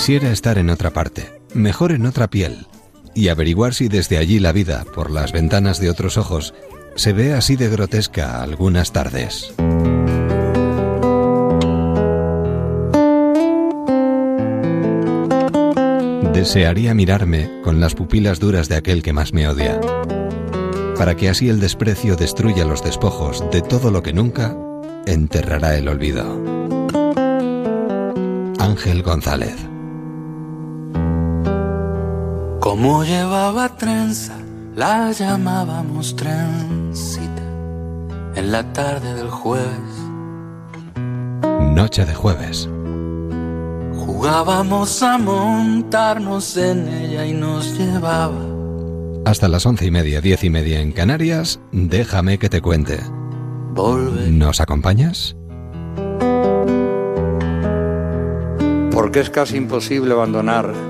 Quisiera estar en otra parte, mejor en otra piel, y averiguar si desde allí la vida, por las ventanas de otros ojos, se ve así de grotesca algunas tardes. Desearía mirarme con las pupilas duras de aquel que más me odia, para que así el desprecio destruya los despojos de todo lo que nunca enterrará el olvido. Ángel González. Como llevaba trenza, la llamábamos trencita en la tarde del jueves. Noche de jueves. Jugábamos a montarnos en ella y nos llevaba. Hasta las once y media, diez y media en Canarias, déjame que te cuente. ¿Nos acompañas? Porque es casi imposible abandonar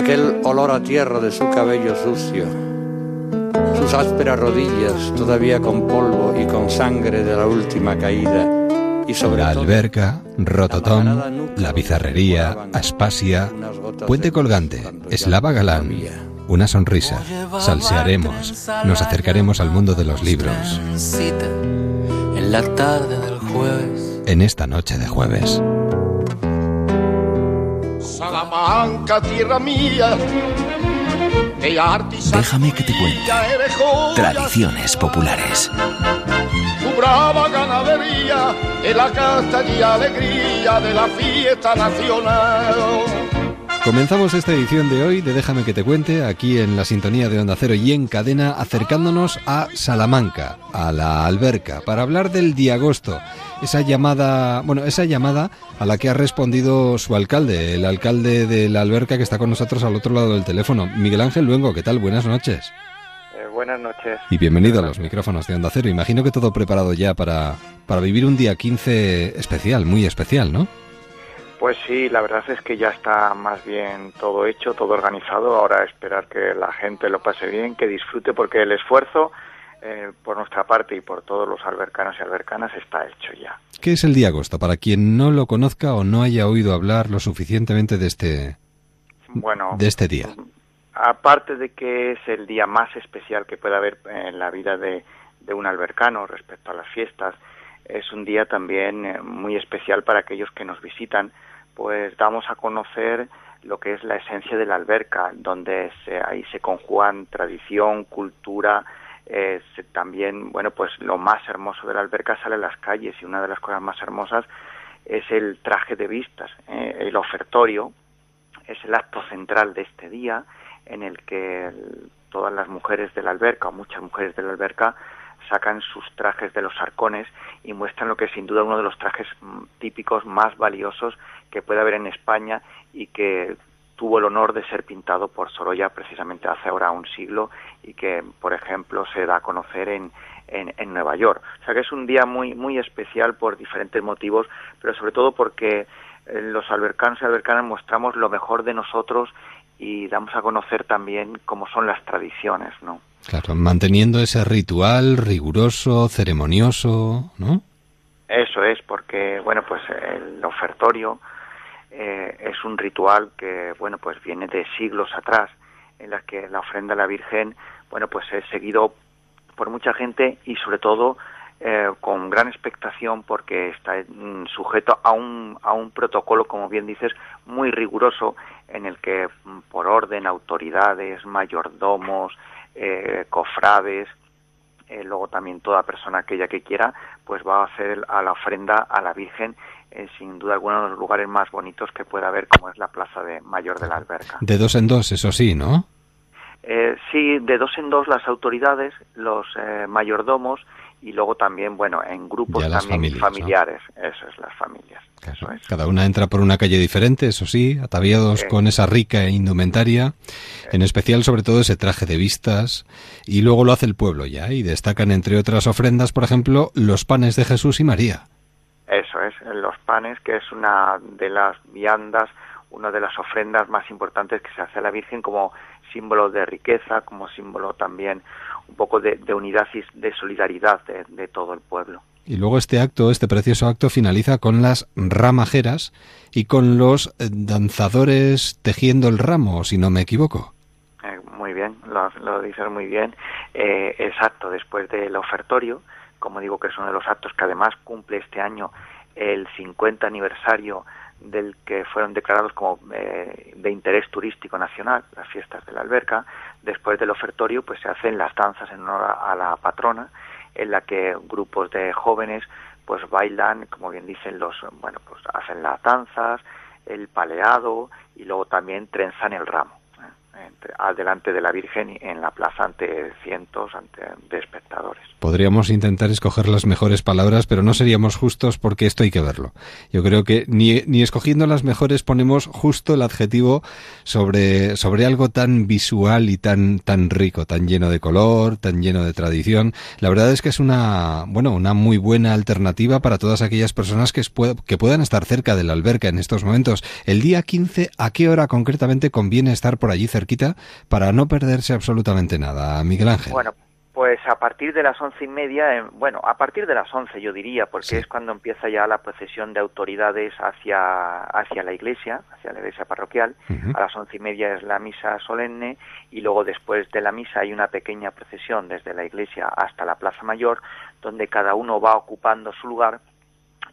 aquel olor a tierra de su cabello sucio, sus ásperas rodillas todavía con polvo y con sangre de la última caída, y sobre la alberca, Rototón, la bizarrería, Aspasia, Puente Colgante, Eslava Galán, una sonrisa, salsearemos, nos acercaremos al mundo de los libros. En la tarde del jueves. En esta noche de jueves. Salamanca, tierra mía. Déjame que te cuente. Tradiciones populares. Tu brava ganadería es la casta y alegría de la fiesta nacional. Comenzamos esta edición de hoy de Déjame que te cuente, aquí en la sintonía de Onda Cero y en cadena, acercándonos a Salamanca, a la alberca, para hablar del día agosto. Esa llamada, bueno, esa llamada a la que ha respondido su alcalde, el alcalde de la alberca que está con nosotros al otro lado del teléfono. Miguel Ángel Luengo, ¿qué tal? Buenas noches. Eh, buenas noches. Y bienvenido a los micrófonos de Onda Cero. Imagino que todo preparado ya para, para vivir un día 15 especial, muy especial, ¿no? Pues sí, la verdad es que ya está más bien todo hecho, todo organizado. Ahora esperar que la gente lo pase bien, que disfrute, porque el esfuerzo eh, por nuestra parte y por todos los albercanos y albercanas está hecho ya. ¿Qué es el día agosto? Para quien no lo conozca o no haya oído hablar lo suficientemente de este, bueno, de este día. Aparte de que es el día más especial que puede haber en la vida de, de un albercano respecto a las fiestas, es un día también eh, muy especial para aquellos que nos visitan pues damos a conocer lo que es la esencia de la alberca, donde se, ahí se conjugan tradición, cultura, eh, también, bueno, pues lo más hermoso de la alberca sale a las calles y una de las cosas más hermosas es el traje de vistas, eh, el ofertorio, es el acto central de este día en el que todas las mujeres de la alberca, o muchas mujeres de la alberca, sacan sus trajes de los arcones y muestran lo que sin duda uno de los trajes mm, típicos más valiosos que puede haber en España y que tuvo el honor de ser pintado por Sorolla precisamente hace ahora un siglo y que, por ejemplo, se da a conocer en, en, Nueva York. O sea que es un día muy, muy especial por diferentes motivos, pero sobre todo porque eh, los albercanos y albercanas mostramos lo mejor de nosotros y damos a conocer también cómo son las tradiciones, ¿no? Claro, manteniendo ese ritual riguroso, ceremonioso, ¿no? Eso es, porque, bueno, pues el ofertorio eh, es un ritual que, bueno, pues viene de siglos atrás, en la que la ofrenda a la Virgen, bueno, pues es seguido por mucha gente y sobre todo eh, con gran expectación porque está mm, sujeto a un, a un protocolo, como bien dices, muy riguroso en el que mm, por orden autoridades, mayordomos, eh, cofrades, eh, luego también toda persona aquella que quiera, pues va a hacer a la ofrenda a la Virgen sin duda alguno uno de los lugares más bonitos que pueda haber, como es la Plaza de Mayor de la Alberca. De dos en dos, eso sí, ¿no? Eh, sí, de dos en dos las autoridades, los mayordomos y luego también, bueno, en grupos también familiares, eso es, las familias. Cada una entra por una calle diferente, eso sí, ataviados con esa rica indumentaria, en especial sobre todo ese traje de vistas, y luego lo hace el pueblo ya, y destacan entre otras ofrendas, por ejemplo, los panes de Jesús y María. Eso es, los panes, que es una de las viandas, una de las ofrendas más importantes que se hace a la Virgen como símbolo de riqueza, como símbolo también un poco de, unidad y de solidaridad de, todo el pueblo. Y luego este acto, este precioso acto, finaliza con las ramajeras y con los eh, danzadores tejiendo el ramo, si no me equivoco. Eh, muy bien, lo, lo, dices muy bien. Eh, exacto, después del ofertorio, como digo que es uno de los actos que además cumple este año el 50 aniversario del que fueron declarados como eh, de interés turístico nacional, las fiestas de la alberca. Después del ofertorio, pues se hacen las danzas en honor a la patrona, en la que grupos de jóvenes pues bailan, como bien dicen los, bueno, pues hacen las danzas, el paleado y luego también trenzan el ramo adelante de la Virgen en la plaza ante cientos ante, de espectadores. Podríamos intentar escoger las mejores palabras, pero no seríamos justos porque esto hay que verlo. Yo creo que ni, ni escogiendo las mejores ponemos justo el adjetivo sobre, sobre algo tan visual y tan, tan rico, tan lleno de color, tan lleno de tradición. La verdad es que es una, bueno, una muy buena alternativa para todas aquellas personas que, que puedan estar cerca de la alberca en estos momentos. El día 15, ¿a qué hora concretamente conviene estar por allí cerquita para no perderse absolutamente nada? Miguel Ángel. Bueno, pues a partir de las once y media, bueno, a partir de las once yo diría, porque es cuando empieza ya la procesión de autoridades hacia, hacia la iglesia, hacia la iglesia parroquial. A las once y media es la misa solemne y luego después de la misa hay una pequeña procesión desde la iglesia hasta la Plaza Mayor, donde cada uno va ocupando su lugar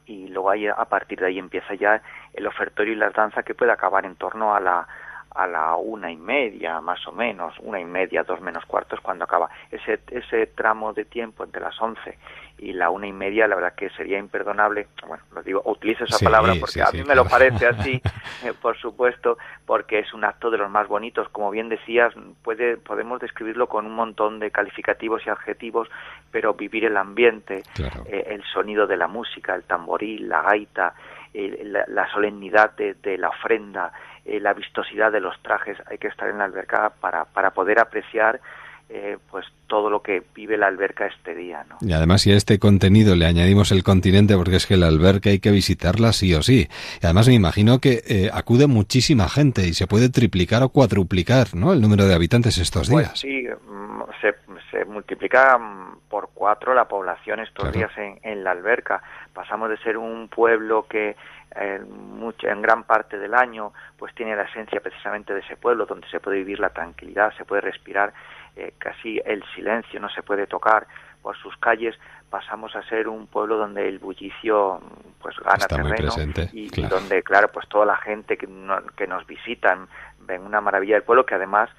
y luego ahí, a partir de ahí empieza ya el ofertorio y la danza que puede acabar en torno a la a la una y media, más o menos, una y media, dos menos cuartos, cuando acaba. Ese, ese tramo de tiempo entre las once y la una y media, la verdad que sería imperdonable. Bueno, lo digo, utilizo esa palabra porque a mí me lo parece así, eh, por supuesto, porque es un acto de los más bonitos. Como bien decías, puede, podemos describirlo con un montón de calificativos y adjetivos, pero vivir el ambiente, eh, el sonido de la música, el tamboril, la gaita, eh, la, solemnidad de la ofrenda, eh, la vistosidad de los trajes, hay que estar en la alberca para, para poder apreciar eh, pues todo lo que vive la alberca este día. ¿no? Y además si a este contenido le añadimos el continente, porque es que la alberca hay que visitarla sí o sí. Y además me imagino que eh, acude muchísima gente y se puede triplicar o cuadruplicar ¿no? el número de habitantes estos pues días. sí, mm, se, se, multiplica mm, por cuatro la población estos días en, en la alberca. Pasamos de ser un pueblo que en, mucho, en gran parte del año, pues tiene la esencia precisamente de ese pueblo, donde se puede vivir la tranquilidad, se puede respirar eh, casi el silencio, no se puede tocar por sus calles, pasamos a ser un pueblo donde el bullicio pues gana terreno y, donde claro pues toda la gente que, que nos visitan ven una maravilla del pueblo que además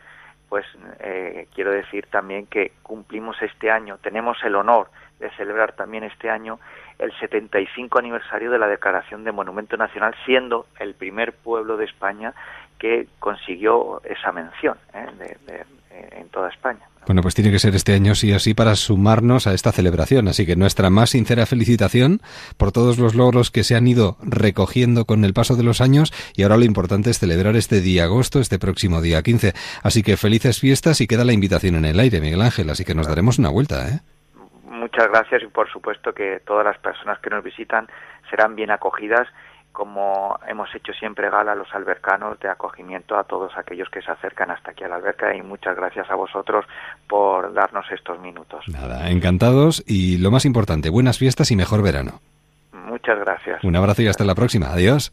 pues eh, quiero decir también que cumplimos este año tenemos el honor de celebrar también este año el 75 aniversario de la declaración de Monumento Nacional, siendo el primer pueblo de España que consiguió esa mención ¿eh? en toda España. Bueno, pues tiene que ser este año sí o sí para sumarnos a esta celebración. Así que nuestra más sincera felicitación por todos los logros que se han ido recogiendo con el paso de los años y ahora lo importante es celebrar este día agosto, este próximo día 15. Así que felices fiestas y queda la invitación en el aire, Miguel Ángel. Así que nos daremos una vuelta, ¿eh? Muchas gracias y por supuesto que todas las personas que nos visitan serán bien acogidas como hemos hecho siempre gala a los albercanos de acogimiento a todos aquellos que se acercan hasta aquí a la alberca y muchas gracias a vosotros por darnos estos minutos. Nada, encantados y lo más importante, buenas fiestas y mejor verano. Muchas gracias. Un abrazo y hasta la próxima. Adiós.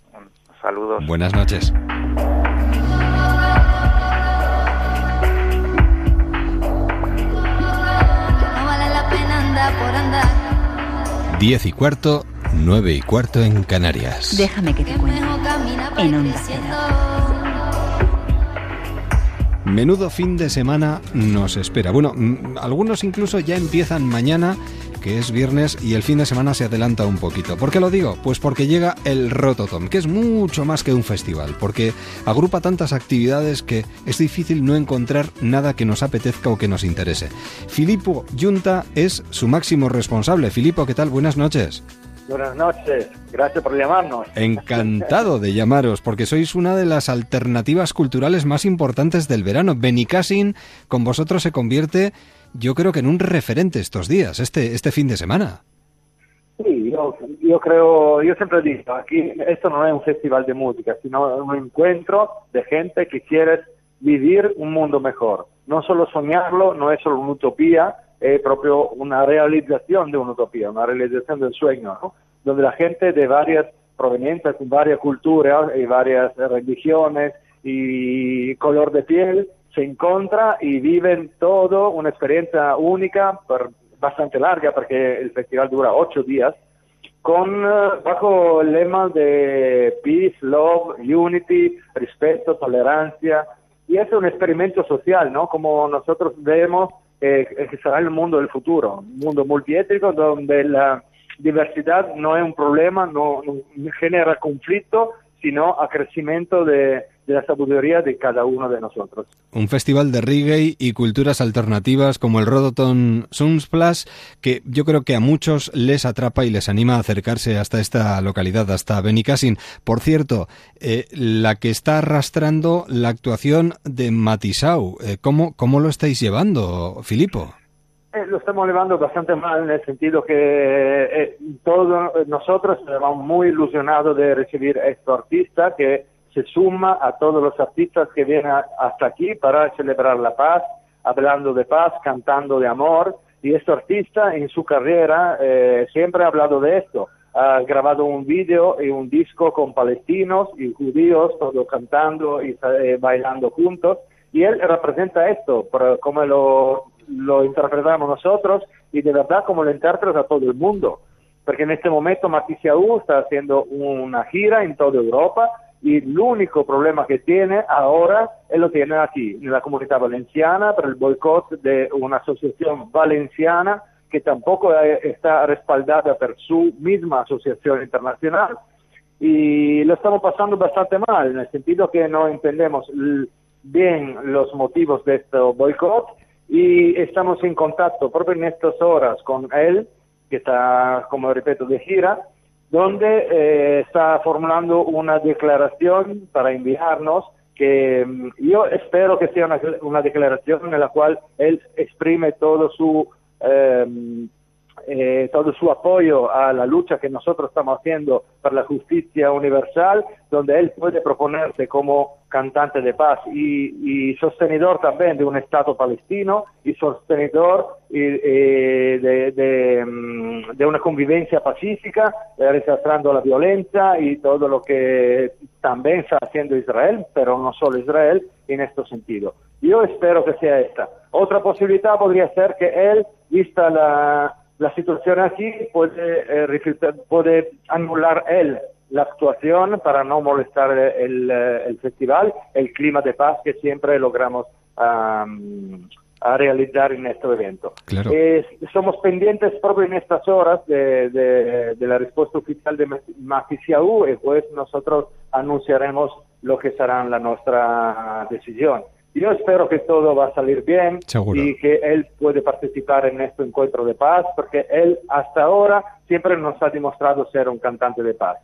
Saludos. Buenas noches. Diez y cuarto, nueve y cuarto en Canarias. Déjame que te cuente. En Onda Menudo fin de semana nos espera. Bueno, mm, algunos incluso ya empiezan mañana que es viernes y el fin de semana se adelanta un poquito. ¿Por qué lo digo? Pues porque llega el Rototom, que es mucho más que un festival, porque agrupa tantas actividades que es difícil no encontrar nada que nos apetezca o que nos interese. Filippo Junta es su máximo responsable. Filippo, ¿qué tal? Buenas noches. Buenas noches, gracias por llamarnos. Encantado de llamaros, porque sois una de las alternativas culturales más importantes del verano. Benicassin con vosotros se convierte yo creo que en un referente estos días, este, este fin de semana. Sí, yo, yo creo, yo siempre digo, aquí esto no es un festival de música, sino un encuentro de gente que quiere vivir un mundo mejor. No solo soñarlo, no es solo una utopía, es proprio una realización de una utopía, una realización del sueño, ¿no? donde la gente de varias proveniencias, varias culturas y varias religiones y color de piel se encuentra y viven todo una experiencia única, bastante larga, porque el festival dura ocho días, con eh, bajo el lema de peace, love, unity, respeto, tolerancia, y es un experimento social, ¿no? Como nosotros vemos eh, que será el mundo del futuro, un mundo multiétnico donde la diversidad no es un problema, no, no genera conflicto, sino a de, la sabiduría de cada uno de nosotros. Un festival de reggae y culturas alternativas como el Rodoton Sunsplash que yo creo que a muchos les atrapa y les anima a acercarse hasta esta localidad, hasta Benicassin. Por cierto, eh, la que está arrastrando la actuación de Matisau, eh, ¿cómo, ¿cómo lo estáis llevando, Filipo? Eh, lo estamos llevando bastante mal en el sentido que eh, todos nosotros estamos muy ilusionados de recibir a este artista que se suma a todos los artistas que vienen hasta aquí para celebrar la paz, hablando de paz, cantando de amor. Y este artista en su carrera eh, siempre ha hablado de esto. Ha grabado un video y un disco con palestinos y judíos, todos cantando y bailando juntos. Y él representa esto, como lo lo interpretamos nosotros y de verdad como lo interpreta todo el mundo. Porque en este momento Matisse está haciendo una gira en toda Europa y el único problema que tiene ahora es lo tiene aquí, en la comunidad valenciana, por el boicot de una asociación valenciana que tampoco está respaldada por su misma asociación internacional. Y lo estamos pasando bastante mal, en el sentido que no entendemos bien los motivos de este boicot y estamos en contacto propio en estas horas con él, que está, como repito, de gira, donde eh, está formulando una declaración para enviarnos que mm, yo espero que sea una, declaración en la cual él exprime todo su eh, eh, todo su apoyo a la lucha que nosotros estamos haciendo por la justicia universal, donde él puede proponerse como cantante de paz y, sostenedor también de un Estado palestino y sostenedor de, mm, de, una convivencia pacífica, eh, rechazando la violencia y todo lo que también está haciendo Israel, pero no solo Israel, en este sentido. Yo espero que sea esta. Otra posibilidad podría ser que él, vista la la situación aquí eh, puede anular él la actuación para no molestar el, eh, el, festival, el clima de paz que siempre logramos a realizar en este evento. somos pendientes proprio en estas horas de, de, la respuesta oficial de Maficiaú y pues nosotros anunciaremos lo que será la nuestra decisión. Yo espero que todo va a salir bien y que él puede participar en este encuentro de paz, porque él hasta ahora siempre nos ha demostrado ser un cantante de paz.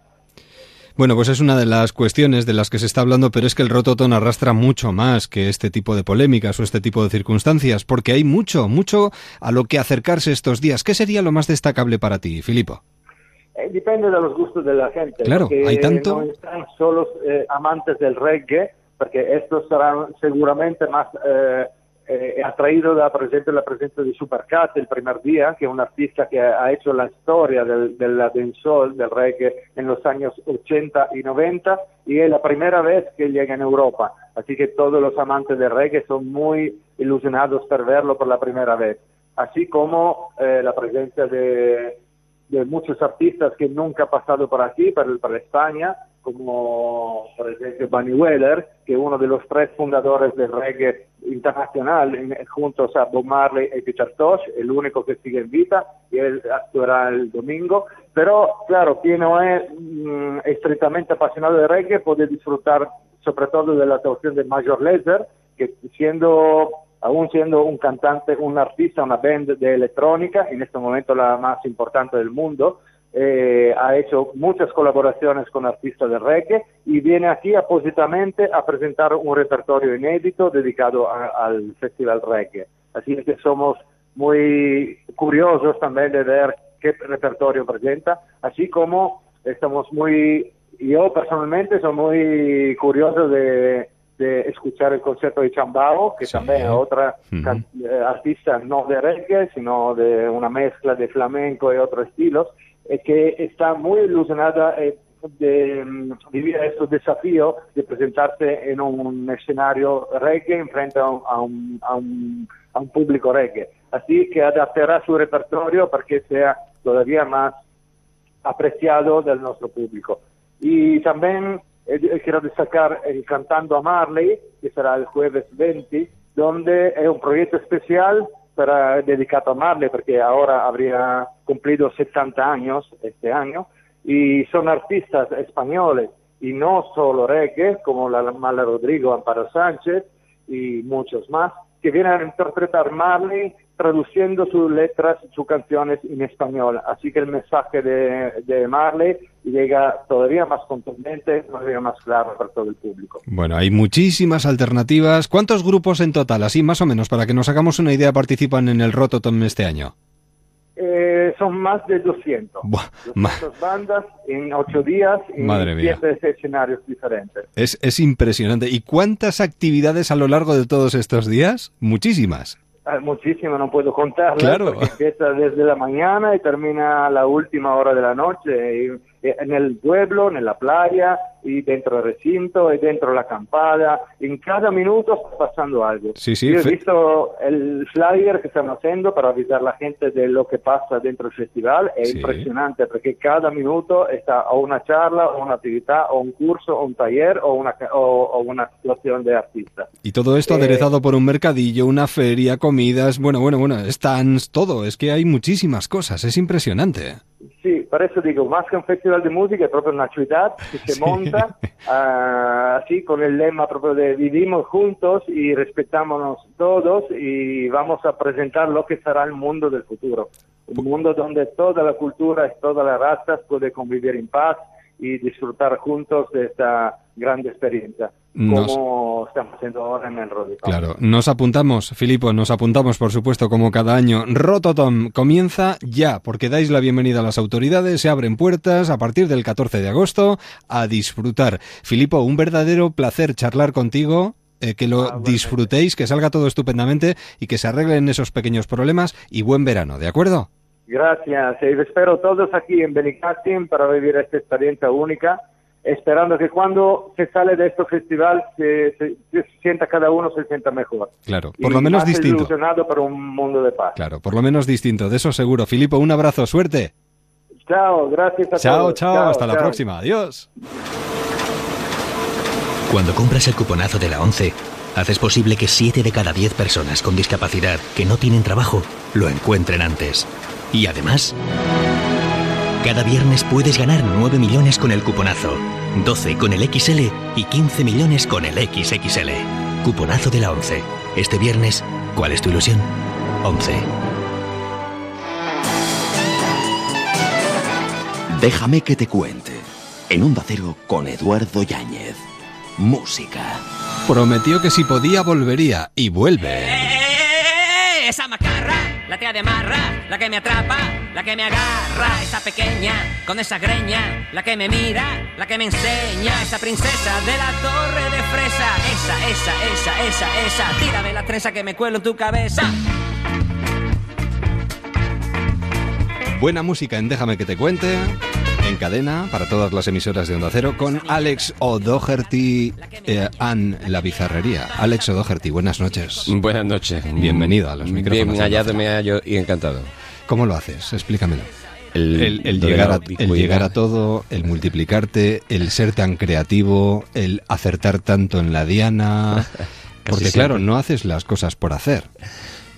Bueno, pues es una de las cuestiones de las que se está hablando, pero es que el Rototon arrastra mucho más que este tipo de polémicas o este tipo de circunstancias, porque hay mucho, mucho a lo que acercarse estos días. ¿Qué sería lo más destacable para ti, Filipo? Eh, depende de los gustos de la gente. Claro, hay tanto. No están solo eh, amantes del reggae, porque estos serán seguramente más eh, eh, atraídos a presente la presencia de Supercat el primer día, que es un artista que ha hecho la historia del, del del reggae en los años 80 y 90 y es la primera vez que llega en Europa. Así que todos los amantes del reggae son muy ilusionados por verlo por la primera vez. Así como eh, la presencia de, de muchos artistas que nunca han pasado por aquí, por, por España, como por ejemplo Bunny Weller, que es uno de los tres fundadores del reggae internacional, juntos a Bob Marley y Peter Tosh, el único que sigue en vida, y él actuará el domingo. Pero, claro, quien no es mm, estrictamente apasionado de reggae puede disfrutar sobre todo de la actuación de Major Lazer, que siendo aún siendo un cantante, un artista, una band de electrónica, en este momento la más importante del mundo, eh, ha hecho muchas colaboraciones con artistas de reggae y viene aquí apósitamente a presentar un repertorio inédito dedicado al Festival Reggae. Así que somos muy curiosos también de ver qué repertorio presenta, así como estamos muy, yo personalmente soy muy curioso de, de escuchar el concierto de Chambao, que Sí. también es otra can- eh, artista no de reggae, sino de una mezcla de flamenco y otros estilos, eh, que está muy ilusionada eh, de mm, vivir estos desafíos de presentarse en un escenario reggae en frente a un, a un- a un- a un público reggae. Así que adaptará su repertorio para que sea todavía más apreciado del nuestro público. Y también eh, quiero destacar el Cantando a Marley, que será el jueves 20, donde es un proyecto especial para, dedicado a Marley, porque ahora habría cumplido 70 años este año, y son artistas españoles, y no solo reggae, como la Mala Rodrigo, Amparo Sánchez y muchos más, que vienen a interpretar Marley traduciendo sus letras, sus canciones en español. Así que el mensaje de, de Marley llega todavía más contundente, todavía más claro para todo el público. Bueno, hay muchísimas alternativas. ¿Cuántos grupos en total, así más o menos, para que nos hagamos una idea, participan en el Rototom este año? Eh, son más de 200. Buah, ma- 200 bandas en ocho días en Madre mía. siete escenarios diferentes. es, es impresionante. ¿Y cuántas actividades a lo largo de todos estos días? Muchísimas. Ah, Muchísimo, no puedo contarlo. Claro. Porque empieza desde la mañana y termina a la última hora de la noche. y en el pueblo, en la playa, y dentro del recinto, y dentro de la acampada. En cada minuto está pasando algo. Sí, sí, Yo he visto el flyer que están haciendo para avisar a la gente de lo que pasa dentro del festival. Es Sí. impresionante porque cada minuto está o una charla, o una actividad, o un curso, o un taller, o una, o, o una situación de artista. Y todo esto Eh, aderezado por un mercadillo, una feria, comidas, bueno, bueno, bueno, stands, todo. Es que hay muchísimas cosas, es impresionante. Sí, por eso digo, más que un festival de música, es proprio una ciudad que se Sí. monta ah, así con el lema proprio de vivimos juntos y respetámonos todos y vamos a presentar lo que será el mundo del futuro. Un mundo donde toda la cultura y todas las razas pueden convivir en paz y disfrutar juntos de esta gran experiencia, Nos- como estamos haciendo ahora en el. Claro, nos apuntamos, Filipo, nos apuntamos, por supuesto, como cada año. Rototom comienza ya, porque dais la bienvenida a las autoridades, se abren puertas a partir del 14 de agosto a disfrutar. Filipo, un verdadero placer charlar contigo. eh, que lo Ah, bueno. disfrutéis, que salga todo estupendamente y que se arreglen esos pequeños problemas y buen verano, ¿de acuerdo? Gracias, y espero todos aquí en Benicassim para vivir esta experiencia única, esperando que cuando se sale de este festival se, se- se sienta cada uno se sienta mejor. Claro, Y por lo menos más distinto. ilusionado por un mundo de paz. Claro, por lo menos distinto, de eso seguro. Filipo, un abrazo, suerte. Chao, gracias a Chao, todos. chao, hasta la chao. próxima. Adiós. Cuando compras el cuponazo de la 11, haces posible que 7 de cada 10 personas con discapacidad que no tienen trabajo lo encuentren antes. Y además, cada viernes puedes ganar 9 millones con el cuponazo, 12 con el XL y 15 millones con el XXL. Cuponazo de la 11. Este viernes, ¿cuál es tu ilusión? 11. Déjame que te cuente. En Onda Cero con Eduardo Yáñez. Música. Prometió que si podía volvería y vuelve. La tía de marra, la que me atrapa, la que me agarra, esa pequeña, con esa greña, la que me mira, la que me enseña, esa princesa de la torre de fresa, esa, esa, esa, esa, esa, tírame la trenza que me cuelo en tu cabeza. Buena música en Déjame que te cuente. En cadena para todas las emisoras de Onda Cero con Alex O'Doherty eh, and la bizarrería. Alex O'Doherty, buenas noches. Buenas noches. Bienvenido a los micrófonos. Bien hallado, me hallo y encantado. ¿Cómo lo haces? Explícamelo. El, llegar a, el ubicuidad. llegar a todo, el multiplicarte, el ser tan creativo, el acertar tanto en la diana. Porque claro, no haces las cosas por hacer,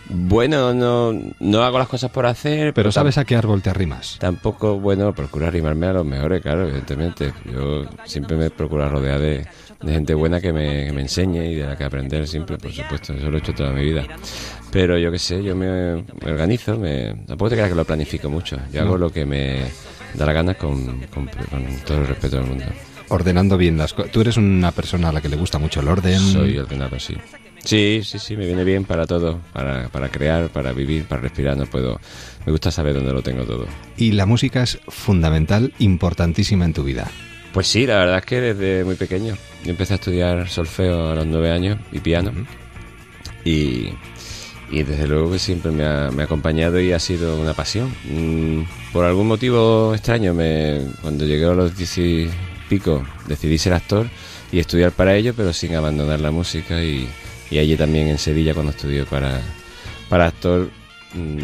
Bueno, no, no hago las cosas por hacer, pero sabes a qué árbol te arrimas. Tampoco, bueno, procuro arrimarme a los mejores, claro, evidentemente. Yo siempre me procuro rodear de, de gente buena que me, que me enseñe y de la que aprender siempre, por supuesto. Eso lo he hecho toda mi vida. Pero yo qué sé, yo me, me organizo, me, tampoco te creas que lo planifico mucho. Yo hago lo que me da la gana con, con, con todo el respeto del mundo. Ordenando bien las cosas. Tú eres una persona a la que le gusta mucho el orden. Soy ordenado, sí. Sí, sí, sí, me viene bien para todo, para, para crear, para vivir, para respirar, no puedo... Me gusta saber dónde lo tengo todo. Y la música es fundamental, importantísima en tu vida. Pues sí, la verdad es que desde muy pequeño. Yo empecé a estudiar solfeo a los nueve años y piano. y, y desde luego que siempre me ha, me ha acompañado y ha sido una pasión. Mm, por algún motivo extraño, me, cuando llegué a los diez y pico decidí ser actor y estudiar para ello, pero sin abandonar la música. Y, y allí también en Sevilla, cuando estudié para, para actor, mm,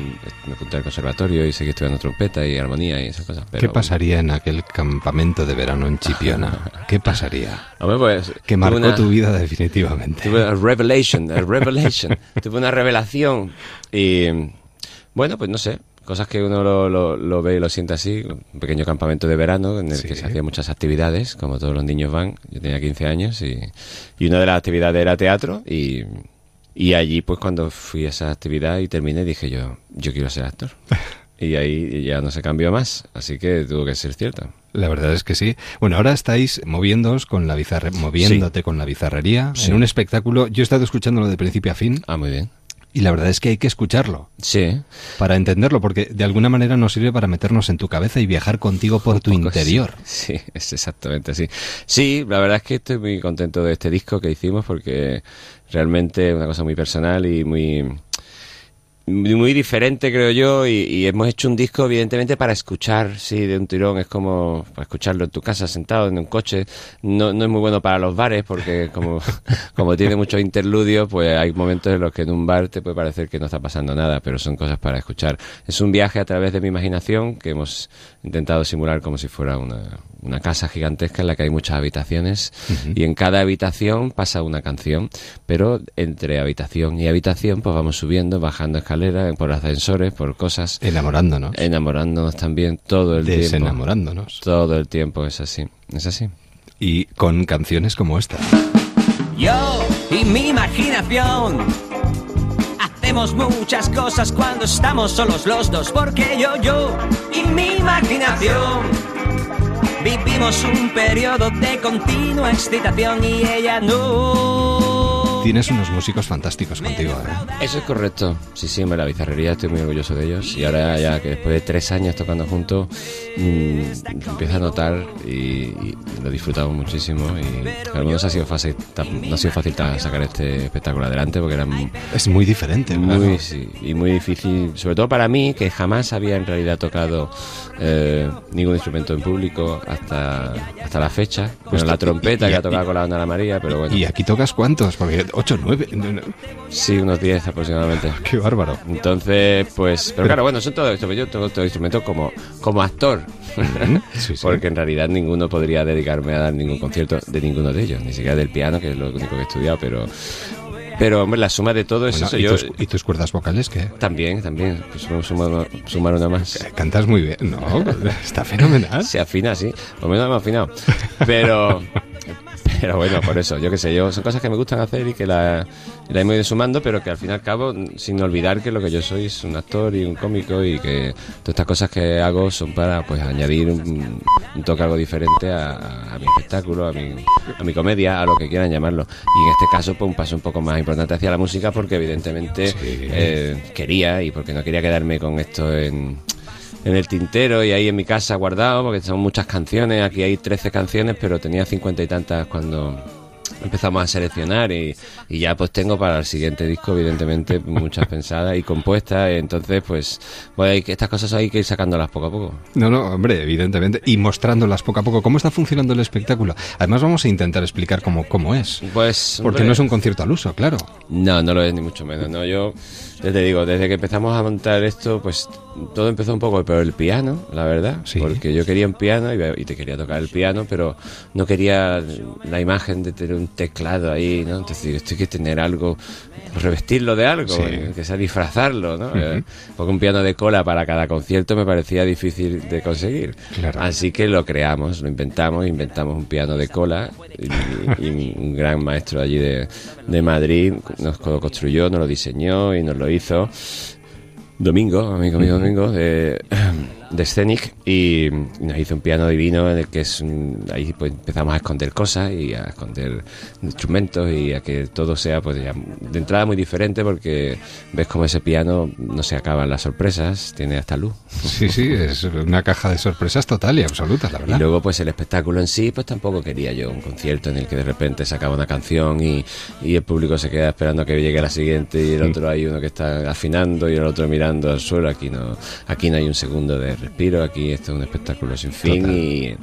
me apunté al conservatorio y seguí estudiando trompeta y armonía y esas cosas. Pero, ¿Qué pasaría en aquel campamento de verano en Chipiona? ¿Qué pasaría? Hombre, pues, que marcó una- tu vida definitivamente. Tuve a revelation, a revelation. Tuve una revelación. Y bueno, pues no sé, cosas que uno lo, lo- lo ve y lo siente así. Un pequeño campamento de verano en el que se hacían muchas actividades, como todos los niños van. Yo tenía 15 años y, y una de las actividades era teatro. Y, y allí, pues cuando fui a esa actividad y terminé, dije yo, yo quiero ser actor. Y ahí ya no se cambió más, así que tuvo que ser cierto. La verdad es que sí. Bueno, ahora estáis moviéndoos con la bizarre, moviéndote con la bizarrería Sí. en un espectáculo. Yo he estado escuchándolo de principio a fin. Ah, muy bien. Y la verdad es que hay que escucharlo. Sí. Para entenderlo, porque de alguna manera nos sirve para meternos en tu cabeza y viajar contigo por tu interior. Sí, es exactamente así. Sí, la verdad es que estoy muy contento de este disco que hicimos porque realmente es una cosa muy personal y muy muy diferente creo yo y, y hemos hecho un disco evidentemente para escuchar sí de un tirón. Es como para escucharlo en tu casa sentado en un coche. No, no es muy bueno para los bares porque como como tiene muchos interludios pues hay momentos en los que en un bar te puede parecer que no está pasando nada pero son cosas para escuchar. Es un viaje a través de mi imaginación que hemos intentado simular como si fuera una, una casa gigantesca en la que hay muchas habitaciones. Y en cada habitación pasa una canción pero entre habitación y habitación pues vamos subiendo bajando escaleras por ascensores por cosas. Enamorándonos. Enamorándonos también todo el tiempo. Desenamorándonos. todo el tiempo es así. Es así. Y con canciones como esta. Yo y mi imaginación. Hacemos muchas cosas cuando estamos solos los dos, porque yo, yo y mi imaginación. Vivimos un periodo de continua excitación y ella no. Tienes unos músicos fantásticos contigo, ¿eh? Eso es correcto. Sí, sí, hombre, la bizarrería estoy muy orgulloso de ellos. Y ahora ya que después de tres años tocando juntos, mm, empiezo a notar y, y lo disfrutamos muchísimo. Y algunos ha sido fácil, no ha sido fácil sacar este espectáculo adelante porque era Es muy diferente, muy, claro. sí, y muy difícil, sobre todo para mí, que jamás había en realidad tocado eh, ningún instrumento en público hasta, hasta la fecha. Pues Bueno, la trompeta y- que ha tocado con la la María, pero bueno. ¿Y aquí tocas cuántos? Porque 8 o 9. Sí, unos 10 aproximadamente. Qué bárbaro. Entonces, pues, pero claro, bueno, son todo esto, yo toco todo instrumento como, como actor. sí, sí. Porque en realidad ninguno podría dedicarme a dar ningún concierto de ninguno de ellos, ni siquiera del piano, que es lo único que he estudiado, pero, pero hombre, la suma de todo es Bueno, eso. ¿y, Yo, tus, y tus cuerdas vocales qué? también, también, pues sumar, sumar- sumar una más. Cantas muy bien. No, está fenomenal. Se afina, sí. O menos hemos afinado. Pero, pero bueno, por eso, yo qué sé, yo son cosas que me gustan hacer y que la, la hemos ido sumando, pero que al fin y al cabo, sin olvidar que lo que yo soy es un actor y un cómico y que todas estas cosas que hago son para pues añadir un, un toque algo diferente a, a mi espectáculo, a mi, a mi comedia, a lo que quieran llamarlo. Y en este caso, pues un paso un poco más importante hacia la música porque evidentemente eh, quería y porque no quería quedarme con esto en en el tintero y ahí en mi casa guardado, porque son muchas canciones, aquí hay 13 canciones, pero tenía cincuenta y tantas cuando empezamos a seleccionar y, y ya pues tengo para el siguiente disco evidentemente muchas pensadas y compuestas, entonces pues, pues estas cosas hay que ir sacándolas poco a poco. No, no, hombre, evidentemente. Y mostrándolas poco a poco. ¿Cómo está funcionando el espectáculo? Además, vamos a intentar explicar cómo, cómo es. Pues, Porque hombre, no es un concierto al uso, claro. No, no lo es ni mucho menos. No, yo ya te digo, desde que empezamos a montar esto, pues todo empezó un poco por el piano, la verdad. Porque yo quería un piano y, y te quería tocar el piano, pero no quería la imagen de tener un teclado ahí, ¿no? Entonces, esto hay que tener algo, revestirlo de algo, Sí. eh, que sea disfrazarlo, ¿no? Eh, Porque un piano de cola para cada concierto me parecía difícil de conseguir. Claro. Así que lo creamos, lo inventamos, inventamos un piano de cola y, y un gran maestro allí de, de Madrid nos lo construyó, nos lo diseñó y nos lo hizo. Domingo, amigo mío Domingo, eh, de Scenic y nos hizo un piano divino en el que es ahí pues empezamos a esconder cosas y a esconder instrumentos y a que todo sea pues ya de entrada muy diferente porque ves como ese piano no se acaban las sorpresas, tiene hasta luz. Sí, sí, es una caja de sorpresas total y absoluta, la verdad. Y luego pues el espectáculo en sí pues tampoco quería yo un concierto en el que de repente se acaba una canción y, y el público se queda esperando a que llegue la siguiente y el Mm. otro hay uno que está afinando y el otro mirando al suelo, aquí no aquí no hay un segundo de respiro, aquí esto es un espectáculo sin fin Total. y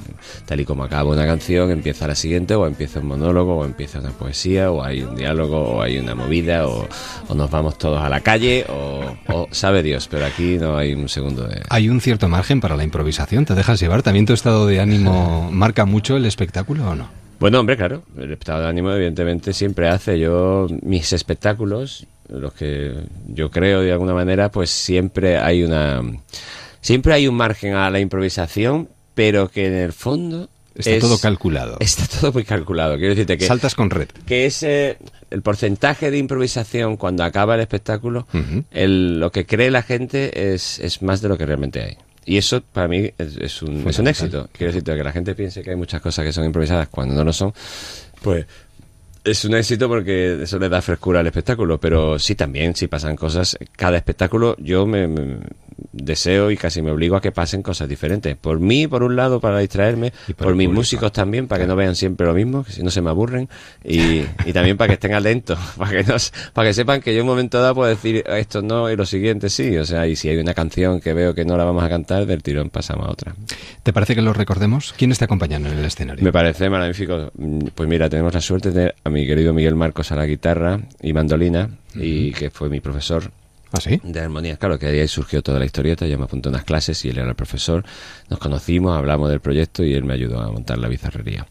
tal y como acaba una canción empieza la siguiente o empieza un monólogo o empieza una poesía o hay un diálogo o hay una movida o, o nos vamos todos a la calle o, o sabe Dios, pero aquí no hay un segundo de... Hay un cierto margen para la improvisación, ¿te dejas llevar? ¿También tu estado de ánimo marca mucho el espectáculo o no? Bueno, hombre, claro, el estado de ánimo evidentemente siempre hace. Yo, mis espectáculos, los que yo creo de alguna manera, pues siempre hay una... Siempre hay un margen a la improvisación, pero que en el fondo... Está es- todo calculado. Está todo muy calculado. Quiero decirte que... Saltas con red. Que es eh, el porcentaje de improvisación cuando acaba el espectáculo, el- lo que cree la gente es, es más de lo que realmente hay. Y eso para mí es, es un, es un éxito. Quiero decirte que la gente piense que hay muchas cosas que son improvisadas cuando no lo son, pues es un éxito porque eso le da frescura al espectáculo. Pero sí también, si pasan cosas, cada espectáculo yo me, me deseo y casi me obligo a que pasen cosas diferentes. Por mí, por un lado, para distraerme, por, mis músicos también, para que no vean siempre lo mismo, que si no se me aburren, y, y también para que estén atentos, para que, no, para que sepan que yo en un momento dado puedo decir esto no y lo siguiente sí. O sea, y si hay una canción que veo que no la vamos a cantar, del tirón pasamos a otra. ¿Te parece que lo recordemos? ¿Quiénes te acompañan en el escenario? Me parece magnífico. Mm, Pues mira, tenemos la suerte de tener a mi querido Miguel Marcos a la guitarra y mandolina, y que fue mi profesor. ¿Ah, sí? De armonía, claro, que ahí surgió toda la historieta. Yo me apunté a unas clases y él era el profesor. Nos conocimos, hablamos del proyecto y él me ayudó a montar la bizarrería.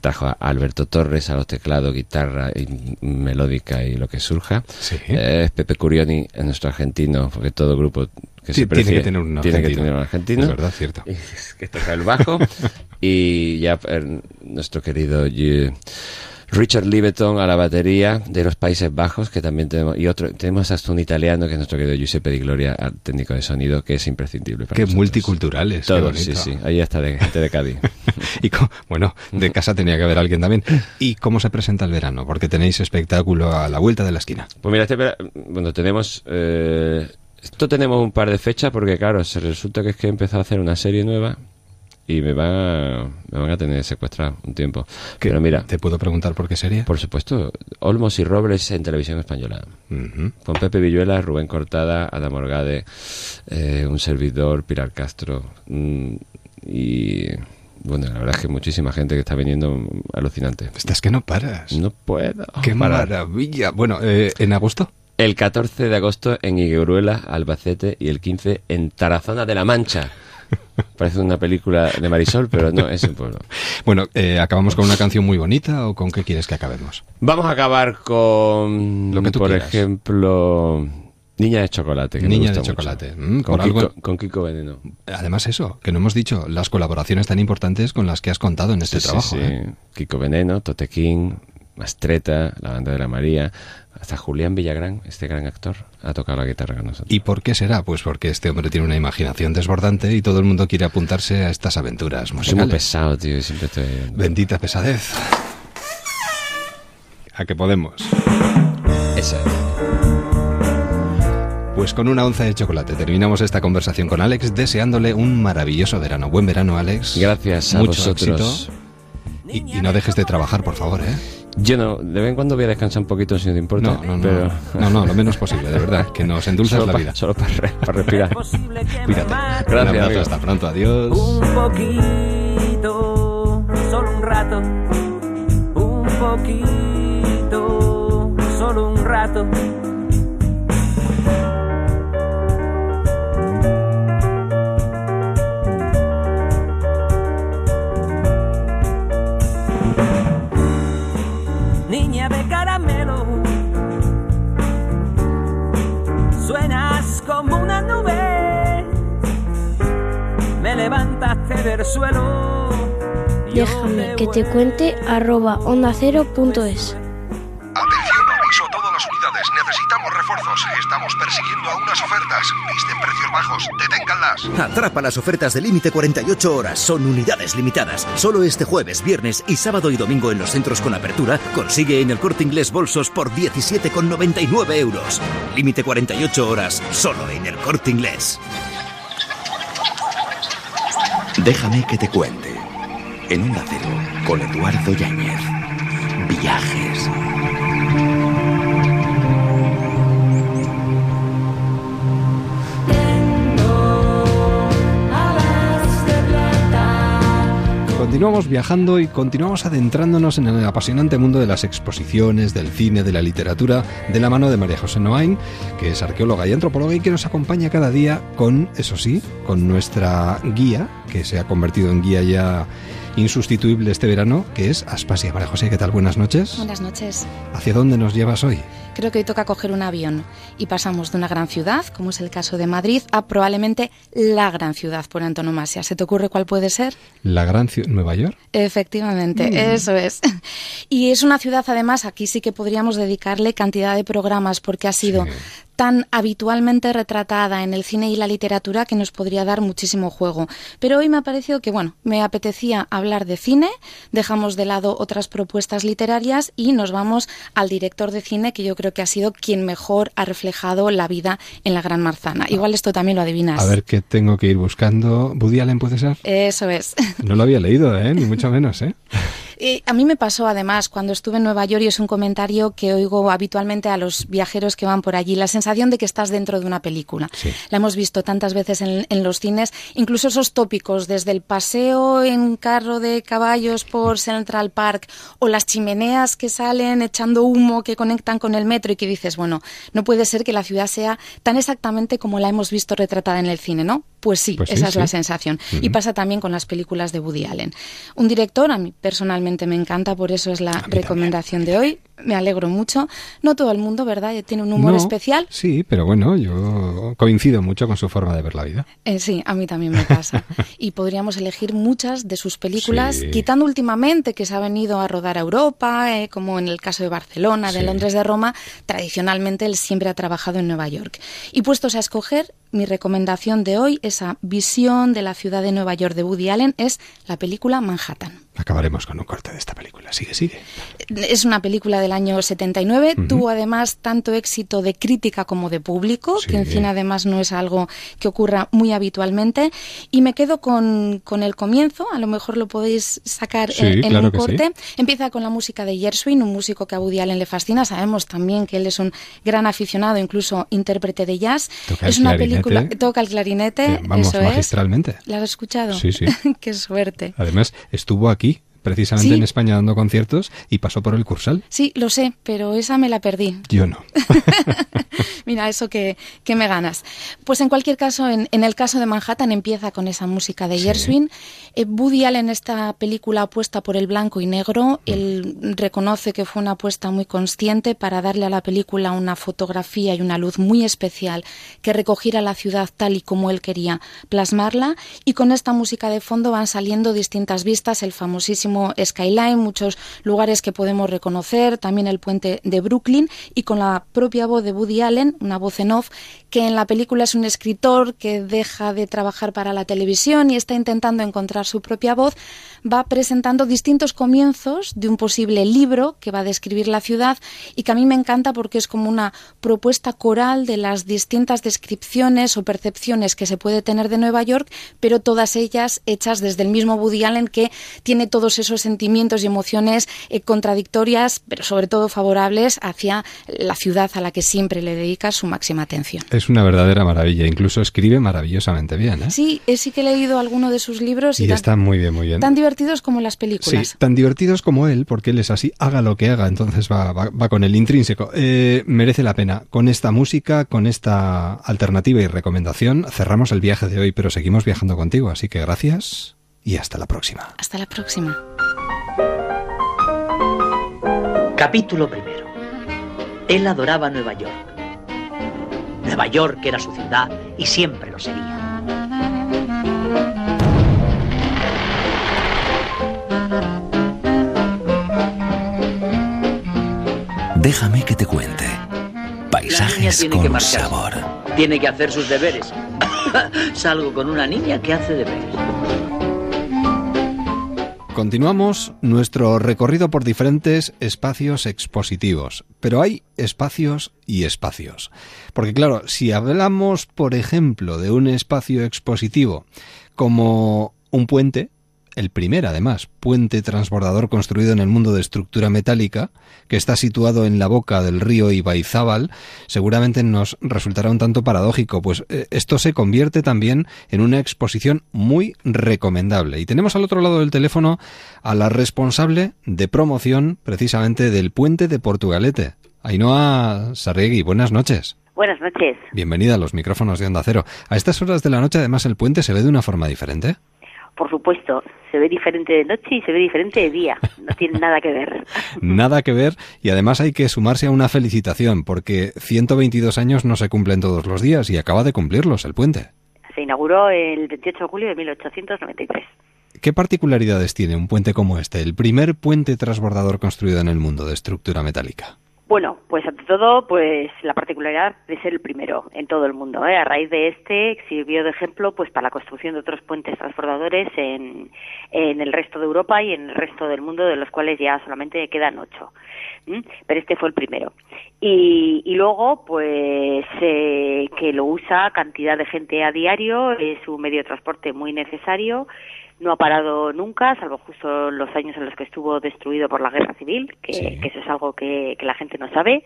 Trajo a Alberto Torres a los teclados, guitarra y melódica y lo que surja. Eh, es Pepe Curioni, es nuestro argentino, porque todo grupo que Sí, se tiene que tener un tiene que argentino. tener un argentino. Es verdad, cierto. Que toca el bajo. y ya eh, nuestro querido Richard Libeton a la batería de los Países Bajos, que también tenemos, y otro, tenemos hasta un italiano que es nuestro querido Giuseppe Di Gloria, al técnico de sonido, que es imprescindible para Qué nosotros. multiculturales. qué Todos, bonito. sí, sí. Ahí está de gente de Cádiz. y bueno, de casa tenía que haber alguien también. ¿Y cómo se presenta el verano? Porque tenéis espectáculo a la vuelta de la esquina. Pues mira, este, vera- bueno, tenemos, eh, esto tenemos un par de fechas porque claro, se resulta que es que he empezado a hacer una serie nueva y me van a, me van a tener secuestrado un tiempo. Pero mira, ¿Te puedo preguntar por qué sería? por supuesto, Olmos y Robles en televisión española. Con Pepe Villuela, Rubén Cortada, Adam Morgade, eh, un servidor, Pilar Castro mm, y bueno, la verdad es que muchísima gente que está viniendo mm, alucinante. Estás que no paras. No puedo. ¡Qué parar. maravilla! Bueno, eh, ¿en agosto? El 14 de agosto en Igueruela, Albacete y el 15 en Tarazona de la Mancha. Parece una película de Marisol, pero no, es un pueblo. Bueno, eh, ¿acabamos con una canción muy bonita o con qué quieres que acabemos? Vamos a acabar con, Lo que tú por quieras. ejemplo, Niña de Chocolate. Que me Niña gusta de. Chocolate. Mm, con, por algo- Kiko, con Kiko Veneno. Además eso, que no hemos dicho, las colaboraciones tan importantes con las que has contado en este Sí, sí, trabajo. sí. ¿eh? Kiko Veneno, Tote King, Mastreta, la banda de la María, hasta Julián Villagrán, este gran actor, ha tocado la guitarra con nosotros. ¿Y por qué será? Pues porque este hombre tiene una imaginación desbordante y todo el mundo quiere apuntarse a estas aventuras Soy muy pesado, tío, y siempre estoy... Bendita pesadez. ¿A que podemos? Esa. Pues con una onza de chocolate terminamos esta conversación con Alex deseándole un maravilloso verano. Buen verano, Alex. Gracias a Mucho vosotros. éxito. Y, y no dejes de trabajar, por favor, ¿eh? Yo no, de vez en cuando voy a descansar un poquito si no te importa. No, no, no. pero... No, no, lo menos posible, de verdad. Que nos endulzas la pa- vida. Solo para, re- para respirar. Cuídate. Gracias, Un abrazo, hasta pronto. Adiós. Un poquito, solo un rato. Un poquito, solo un rato. Levantaste del suelo. Déjame que te cuente arroba onda cero punto es. Atención, aviso a todas las unidades. Necesitamos refuerzos. Estamos persiguiendo a unas ofertas. Visten precios bajos, deténganlas. Atrapa las ofertas de límite 48 horas. Son unidades limitadas. Solo este jueves, viernes y sábado y domingo en los centros con apertura consigue en el corte inglés bolsos por 17,99 euros. Límite 48 horas, solo en el corte inglés. Déjame que te cuente. En un Cero, con Eduardo Yáñez. Viajes. Continuamos viajando y continuamos adentrándonos en el apasionante mundo de las exposiciones, del cine, de la literatura, de la mano de María José Noain, que es arqueóloga y antropóloga y que nos acompaña cada día con, eso sí, con nuestra guía, que se ha convertido en guía ya insustituible este verano, que es Aspasia. María José, ¿qué tal? Buenas noches. Buenas noches. ¿Hacia dónde nos llevas hoy? Creo que hoy toca coger un avión y pasamos de una gran ciudad, como es el caso de Madrid, a probablemente la gran ciudad por antonomasia. ¿Se te ocurre cuál puede ser? ¿La gran ciudad? ¿Nueva York? Efectivamente, mm. eso es. Y es una ciudad, además, aquí sí que podríamos dedicarle cantidad de programas porque ha sido tan habitualmente retratada en el cine y la literatura que nos podría dar muchísimo juego. Pero hoy me ha parecido que, bueno, me apetecía hablar de cine, dejamos de lado otras propuestas literarias y nos vamos al director de cine que yo creo que ha sido quien mejor ha reflejado la vida en la Gran Marzana. Ah. Igual esto también lo adivinas. A ver qué tengo que ir buscando. ¿Woody Allen puede ser? Eso es. No lo había leído, ¿eh? Ni mucho menos, ¿eh? A mí me pasó además cuando estuve en Nueva York y es un comentario que oigo habitualmente a los viajeros que van por allí, la sensación de que estás dentro de una película. La hemos visto tantas veces en, los cines, incluso esos tópicos, desde el paseo en carro de caballos por Central Park o las chimeneas que salen echando humo que conectan con el metro y que dices, bueno, no puede ser que la ciudad sea tan exactamente como la hemos visto retratada en el cine, ¿no? Pues sí, pues esa es la sensación. Y pasa también con las películas de Woody Allen. Un director, a mí personalmente me encanta, por eso es la recomendación de hoy me alegro mucho. No todo el mundo, ¿verdad? Tiene un humor especial. Sí, pero bueno, yo coincido mucho con su forma de ver la vida. Eh, sí, a mí también me pasa. y podríamos elegir muchas de sus películas, quitando últimamente que se ha venido a rodar a Europa, eh, como en el caso de Barcelona, de Londres, de Roma. Tradicionalmente él siempre ha trabajado en Nueva York. Y puestos a escoger, mi recomendación de hoy, esa visión de la ciudad de Nueva York de Woody Allen, es la película Manhattan. Acabaremos con un corte de esta película. Sigue, sigue. Es una película del año 79. Tuvo además tanto éxito de crítica como de público, que en cine además no es algo que ocurra muy habitualmente. Y me quedo con, con el comienzo, a lo mejor lo podéis sacar en, en un corte. Empieza con la música de Gershwin, un músico que a Woody Allen le fascina. Sabemos también que él es un gran aficionado, incluso intérprete de jazz. es una película, toca el clarinete. vamos, magistralmente. ¿La has escuchado? Sí, sí. Qué suerte. Además, estuvo aquí precisamente en España dando conciertos y pasó por el Cursal. Sí, lo sé, pero esa me la perdí. Yo no. Mira, eso que, me ganas. Pues en cualquier caso, en, el caso de Manhattan empieza con esa música de Gershwin. Eh, Woody Allen, esta película apuesta por el blanco y negro, mm. él reconoce que fue una apuesta muy consciente para darle a la película una fotografía y una luz muy especial que recogiera la ciudad tal y como él quería plasmarla. Y con esta música de fondo van saliendo distintas vistas, el famosísimo Skyline, muchos lugares que podemos reconocer, también el puente de Brooklyn y con la propia voz de Woody Allen una voz en off, que en la película es un escritor que deja de trabajar para la televisión y está intentando encontrar su propia voz, va presentando distintos comienzos de un posible libro que va a describir la ciudad y que a mí me encanta porque es como una propuesta coral de las distintas descripciones o percepciones que se puede tener de Nueva York, pero todas ellas hechas desde el mismo Woody Allen que tiene todos esos sentimientos y emociones eh, contradictorias, pero sobre todo favorables hacia la ciudad a la que siempre le dedica su máxima atención. Es una verdadera maravilla, incluso escribe maravillosamente bien. ¿eh? Sí, sí que he leído alguno de sus libros y, y está muy bien, muy bien divertidos como las películas. Sí, tan divertidos como él, porque él es así, haga lo que haga, entonces va, va, con el intrínseco. Eh, merece la pena. Con esta música, con esta alternativa y recomendación, cerramos el viaje de hoy, pero seguimos viajando contigo, así que gracias y hasta la próxima. Hasta la próxima. Capítulo primero. Él adoraba Nueva York. Nueva York era su ciudad y siempre lo sería. Déjame que te cuente. paisajes tiene que con marcharse. sabor. Tiene que hacer sus deberes. Salgo con una niña que hace deberes. Continuamos nuestro recorrido por diferentes espacios expositivos, pero hay espacios y espacios. Porque claro, si hablamos, por ejemplo, de un espacio expositivo como un puente, el primer además, puente transbordador construido en el mundo de estructura metálica, que está situado en la boca del río Ibaizábal, seguramente nos resultará un tanto paradójico, pues eh, esto se convierte también en una exposición muy recomendable. Y tenemos al otro lado del teléfono a la responsable de promoción precisamente del puente de Portugalete, Ainhoa Sarregui. Buenas noches. Buenas noches. Bienvenida a los micrófonos de Onda Cero. A estas horas de la noche, además, el puente se ve de una forma diferente. Por supuesto, se ve diferente de noche y se ve diferente de día. No tiene nada que ver. Nada que ver y además hay que sumarse a una felicitación porque 122 años no se cumplen todos los días y acaba de cumplirlos el puente. Se inauguró el 28 de julio de 1893. ¿Qué particularidades tiene un puente como este, el primer puente transbordador construido en el mundo de estructura metálica? Bueno, pues ante todo, pues la particularidad de ser el primero en todo el mundo. ¿eh? A raíz de este sirvió de ejemplo, pues para la construcción de otros puentes transbordadores en, el resto de Europa y en el resto del mundo, de los cuales ya solamente quedan ocho. Pero este fue el primero. Y, y luego, pues eh, que lo usa cantidad de gente a diario, es un medio de transporte muy necesario no ha parado nunca, salvo justo los años en los que estuvo destruido por la guerra civil, que, Sí. que eso es algo que, que la gente no sabe.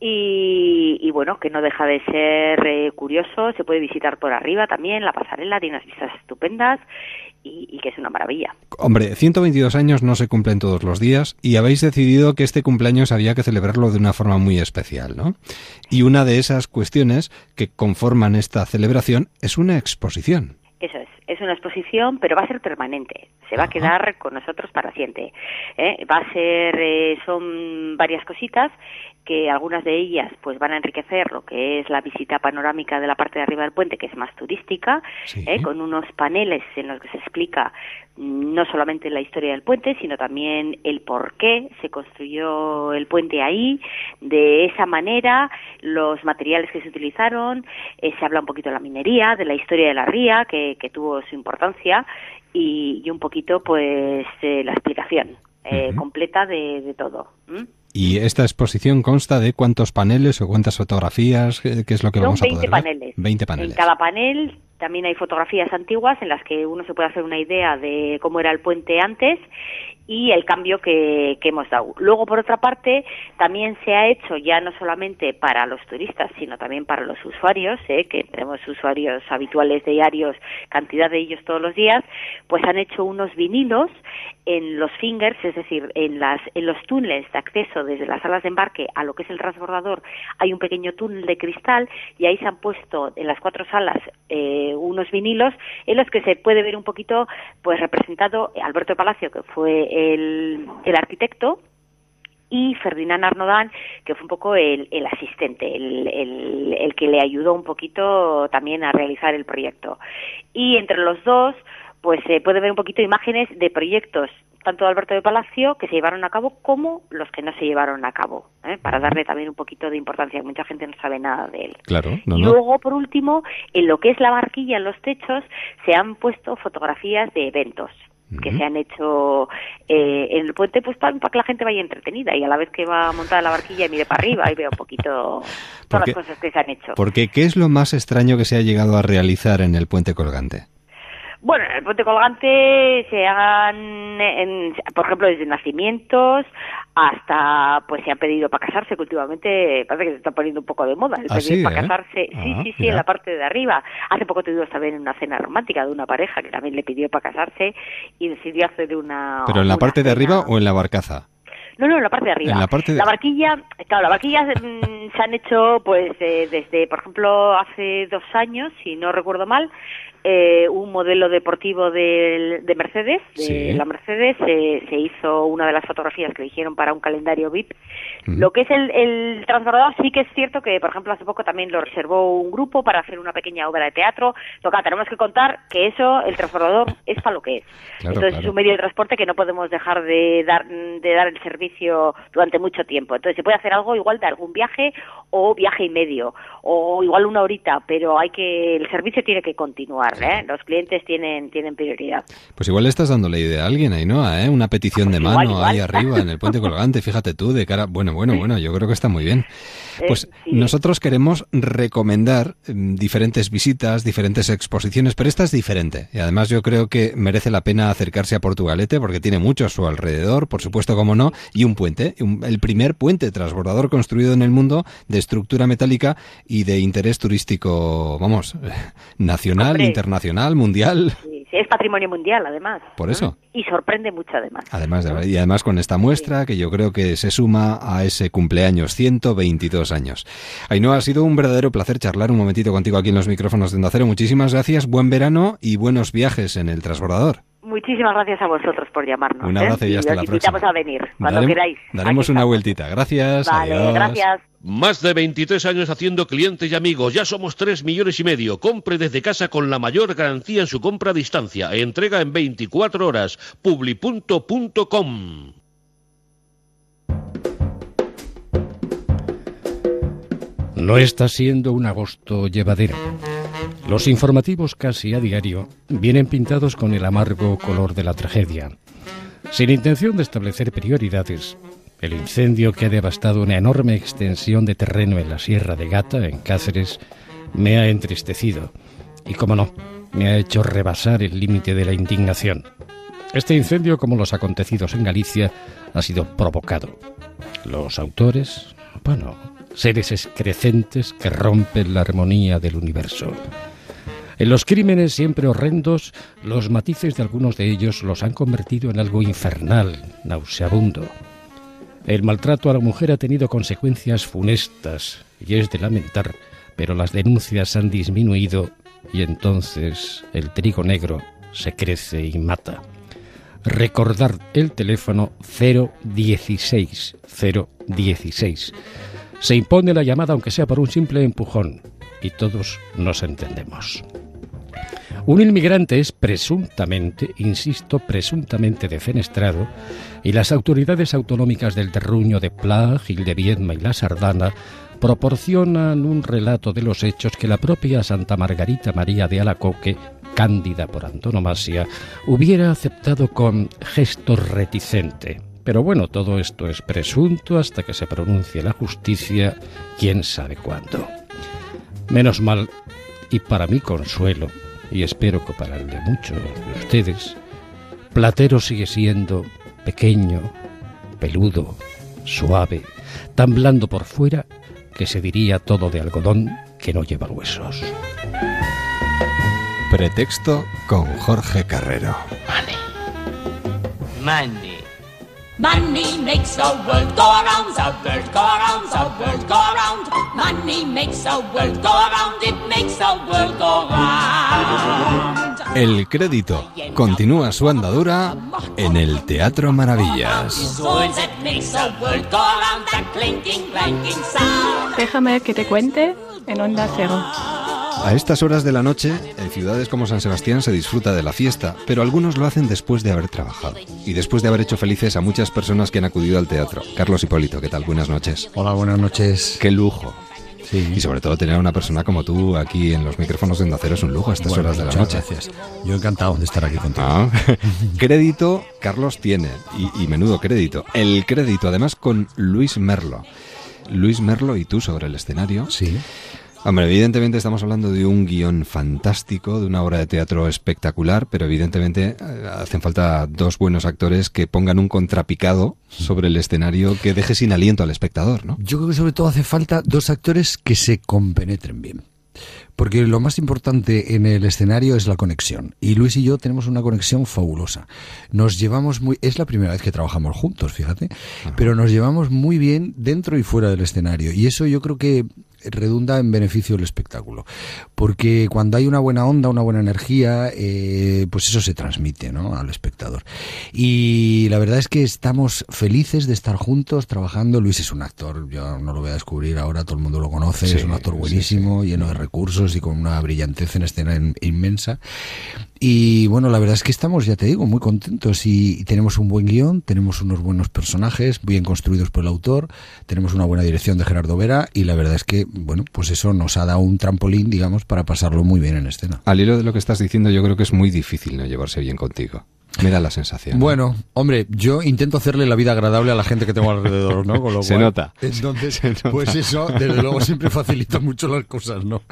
Y, y bueno, que no deja de ser eh, curioso, se puede visitar por arriba también, la pasarela tiene unas vistas estupendas y, y que es una maravilla. Hombre, 122 años no se cumplen todos los días y habéis decidido que este cumpleaños había que celebrarlo de una forma muy especial, ¿no? Y una de esas cuestiones que conforman esta celebración es una exposición. Es una exposición, pero va a ser permanente. Se va a quedar con nosotros para siempre. ¿eh? Va a ser, eh, son varias cositas que algunas de ellas pues van a enriquecer lo que es la visita panorámica de la parte de arriba del puente, que es más turística, ¿eh? con unos paneles en los que se explica mm, no solamente la historia del puente, sino también el por qué se construyó el puente ahí, de esa manera, los materiales que se utilizaron, eh, se habla un poquito de la minería, de la historia de la ría, que, que tuvo su importancia, y, y un poquito, pues, eh, la explicación eh, Ujú. completa de, de todo. Y esta exposición consta de cuántos paneles o cuántas fotografías, ¿qué es lo que Son vamos a 20 poder ver? paneles. 20 En paneles. cada panel también hay fotografías antiguas en las que uno se puede hacer una idea de cómo era el puente antes y el cambio que, que hemos dado. Luego, por otra parte, también se ha hecho ya no solamente para los turistas, sino también para los usuarios, ¿eh? que tenemos usuarios habituales diarios, cantidad de ellos todos los días, pues han hecho unos vinilos en los fingers, es decir, en, las, en los túneles de acceso desde las salas de embarque a lo que es el transbordador, hay un pequeño túnel de cristal y ahí se han puesto en las cuatro salas eh, unos vinilos en los que se puede ver un poquito pues representado Alberto Palacio, que fue el, el arquitecto, y Ferdinand Arnodán, que fue un poco el, el asistente, el, el, el que le ayudó un poquito también a realizar el proyecto. Y entre los dos, pues se puede ver un poquito imágenes de proyectos tanto de Alberto de Palacio que se llevaron a cabo como los que no se llevaron a cabo, ¿eh? para darle también un poquito de importancia, que mucha gente no sabe nada de él. Claro, no, y no. luego, por último, en lo que es la barquilla, en los techos, se han puesto fotografías de eventos que se han hecho eh, en el puente pues para, para que la gente vaya entretenida y a la vez que va montada la barquilla y mire para arriba y vea un poquito todas las cosas que se han hecho. Porque, ¿qué es lo más extraño que se ha llegado a realizar en el puente colgante? Bueno, en el puente colgante se hagan, en- por ejemplo, desde nacimientos hasta, pues se han pedido para casarse, que últimamente parece que se está poniendo un poco de moda, el ¿Ah, pedir sí, para eh? casarse. Sí, Ah, sí, sí, mira. en la parte de arriba. Hace poco tuvimos también una cena romántica de una pareja que también le pidió para casarse y decidió hacer una... ¿Pero en la parte de arriba o en la barcaza? No, no, en la parte de arriba. En la parte de- barquilla, claro, la barquilla mm, se han hecho, pues, eh, desde, por ejemplo, hace dos años, si no recuerdo mal, eh, un modelo deportivo de, de Mercedes, de Sí. la Mercedes, se, se hizo una de las fotografías que eligieron para un calendario VIP. Lo que es el, el transbordador sí que es cierto que, por ejemplo, hace poco también lo reservó un grupo para hacer una pequeña obra de teatro. Toca, tenemos que contar que eso, el transbordador, es para lo que es. Claro, Entonces claro. es un medio de transporte que no podemos dejar de dar, de dar el servicio durante mucho tiempo. Entonces se puede hacer algo igual de algún viaje o viaje y medio o igual una horita, pero hay que el servicio tiene que continuar. ¿Eh? Los clientes tienen tienen prioridad. Pues igual le estás dando la idea a alguien, Ainhoa, ¿eh? Una petición de Igual, mano igual. ahí arriba en el puente colgante, fíjate tú, de cara... Bueno, bueno, bueno, yo creo que está muy bien. Eh, Pues nosotros queremos recomendar mm, diferentes visitas, diferentes exposiciones, pero esta es diferente. Y además yo creo que merece la pena acercarse a Portugalete porque tiene mucho a su alrededor, por supuesto, como no, y un puente, un- el primer puente transbordador construido en el mundo de estructura metálica y de interés turístico, vamos, nacional, Hombre. internacional, mundial. Sí, sí, es patrimonio mundial, además. Por eso. Y sorprende mucho, además. Además de- y además con esta muestra que yo creo que se suma a ese cumpleaños 122 años. Ainhoa, ha sido un verdadero placer charlar un momentito contigo aquí en los micrófonos de Onda Cero. Muchísimas gracias, buen verano y buenos viajes en el transbordador. Muchísimas gracias a vosotros por llamarnos. Un ¿eh? abrazo y hasta os la invitamos próxima. a venir cuando Darem- queráis. Daremos una vueltita. Gracias. Vale, adiós. gracias. Más de 23 años haciendo clientes y amigos. Ya somos 3 millones y medio. Compre desde casa con la mayor garantía en su compra a distancia. Entrega en 24 horas. Publi.com. No está siendo un agosto llevadero. Los informativos casi a diario vienen pintados con el amargo color de la tragedia. Sin intención de establecer prioridades, el incendio que ha devastado una enorme extensión de terreno en la Sierra de Gata, en Cáceres, me ha entristecido y, como no, me ha hecho rebasar el límite de la indignación. Este incendio, como los acontecidos en Galicia, ha sido provocado. Los autores, bueno, seres excrecentes que rompen la armonía del universo. En los crímenes siempre horrendos, los matices de algunos de ellos los han convertido en algo infernal, nauseabundo. El maltrato a la mujer ha tenido consecuencias funestas y es de lamentar, pero las denuncias han disminuido y entonces el trigo negro se crece y mata. Recordar el teléfono 016 016. Se impone la llamada aunque sea por un simple empujón y todos nos entendemos. Un inmigrante es presuntamente, insisto, presuntamente defenestrado y las autoridades autonómicas del terruño de Pla, Gil de Viedma y La Sardana proporcionan un relato de los hechos que la propia Santa Margarita María de Alacoque, cándida por antonomasia, hubiera aceptado con gesto reticente. Pero bueno, todo esto es presunto hasta que se pronuncie la justicia, quién sabe cuándo. Menos mal, y para mi consuelo, y espero que para el de muchos de ustedes, Platero sigue siendo pequeño, peludo, suave, tan blando por fuera que se diría todo de algodón que no lleva huesos. Pretexto con Jorge Carrero. Money. Money makes the world go round, the world go round, the world go round. Money makes the world go round, it makes the world go round. El crédito continúa su andadura en el Teatro Maravillas. Déjame que te cuente en Onda Cero. A estas horas de la noche, en ciudades como San Sebastián se disfruta de la fiesta, pero algunos lo hacen después de haber trabajado y después de haber hecho felices a muchas personas que han acudido al teatro. Carlos Hipólito, ¿qué tal? Buenas noches. Hola, buenas noches. Qué lujo. Y sobre todo tener a una persona como tú aquí en los micrófonos de Onda Cero es un lujo a estas Bueno, horas de la noche. gracias. Yo encantado de estar aquí contigo. Ah, crédito Carlos tiene, y, y menudo crédito. El crédito además con Luis Merlo. Luis Merlo y tú sobre el escenario. Sí. Hombre, evidentemente estamos hablando de un guion fantástico, de una obra de teatro espectacular, pero evidentemente eh, hacen falta dos buenos actores que pongan un contrapicado sobre el escenario que deje sin aliento al espectador, ¿no? Yo creo que sobre todo hace falta dos actores que se compenetren bien. Porque lo más importante en el escenario es la conexión. Y Luis y yo tenemos una conexión fabulosa. Nos llevamos muy... Es la primera vez que trabajamos juntos, fíjate. Pero nos llevamos muy bien dentro y fuera del escenario. Y eso yo creo que redunda en beneficio del espectáculo. Porque cuando hay una buena onda, una buena energía, eh, pues eso se transmite ¿no? al espectador. Y la verdad es que estamos felices de estar juntos trabajando. Luis es un actor, yo no lo voy a descubrir ahora, todo el mundo lo conoce, Sí, es un actor sí, buenísimo, lleno de recursos y con una brillantez en escena in- inmensa. Y bueno, la verdad es que estamos, ya te digo, muy contentos y, tenemos un buen guion, tenemos unos buenos personajes bien construidos por el autor, tenemos una buena dirección de Gerardo Vera y la verdad es que, bueno, pues eso nos ha dado un trampolín, digamos, para pasarlo muy bien en escena. Al hilo de lo que estás diciendo, yo creo que es muy difícil no llevarse bien contigo. Me da la sensación. Bueno, hombre, yo intento hacerle la vida agradable a la gente que tengo alrededor, ¿no? Con lo Se cual- nota. Entonces, Se nota. pues eso, desde luego siempre facilita mucho las cosas, ¿no?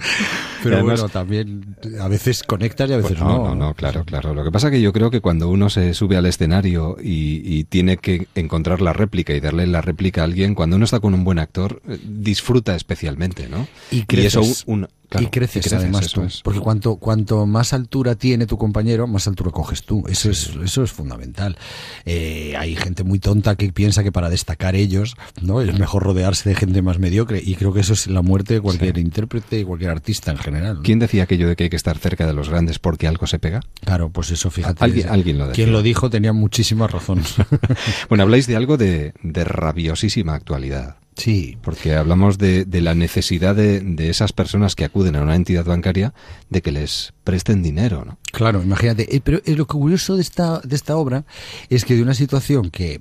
Pero además- bueno, también a veces conectas y a veces Pues no, no. no, no, claro, claro. Lo que pasa que yo creo que cuando uno se sube al escenario y, y tiene que encontrar la réplica y darle la réplica a alguien, cuando uno está con un buen actor, eh, disfruta especialmente, ¿no? Y creces. eso un- claro, y creces, además eso tú. es. Porque cuanto, cuanto más altura tiene tu compañero, más altura coges tú. Eso es, eso es fundamental. Eh, hay gente muy tonta que piensa que para destacar ellos, ¿no? Es mejor rodearse de gente más mediocre. Y creo que eso es la muerte de cualquier intérprete y cualquier artista en general. ¿no? ¿Quién decía aquello de que hay que estar cerca de los grandes porque algo se pega? Claro, pues eso, fíjate. Alguien, alguien lo decía. Quien lo dijo tenía muchísima razón. Bueno, habláis de algo de, de rabiosísima actualidad. Sí. Porque hablamos de, de la necesidad de, de esas personas que acuden a una entidad bancaria de que les presten dinero, ¿no? Claro, imagínate. Eh, pero eh, lo curioso de esta, de esta obra es que de una situación que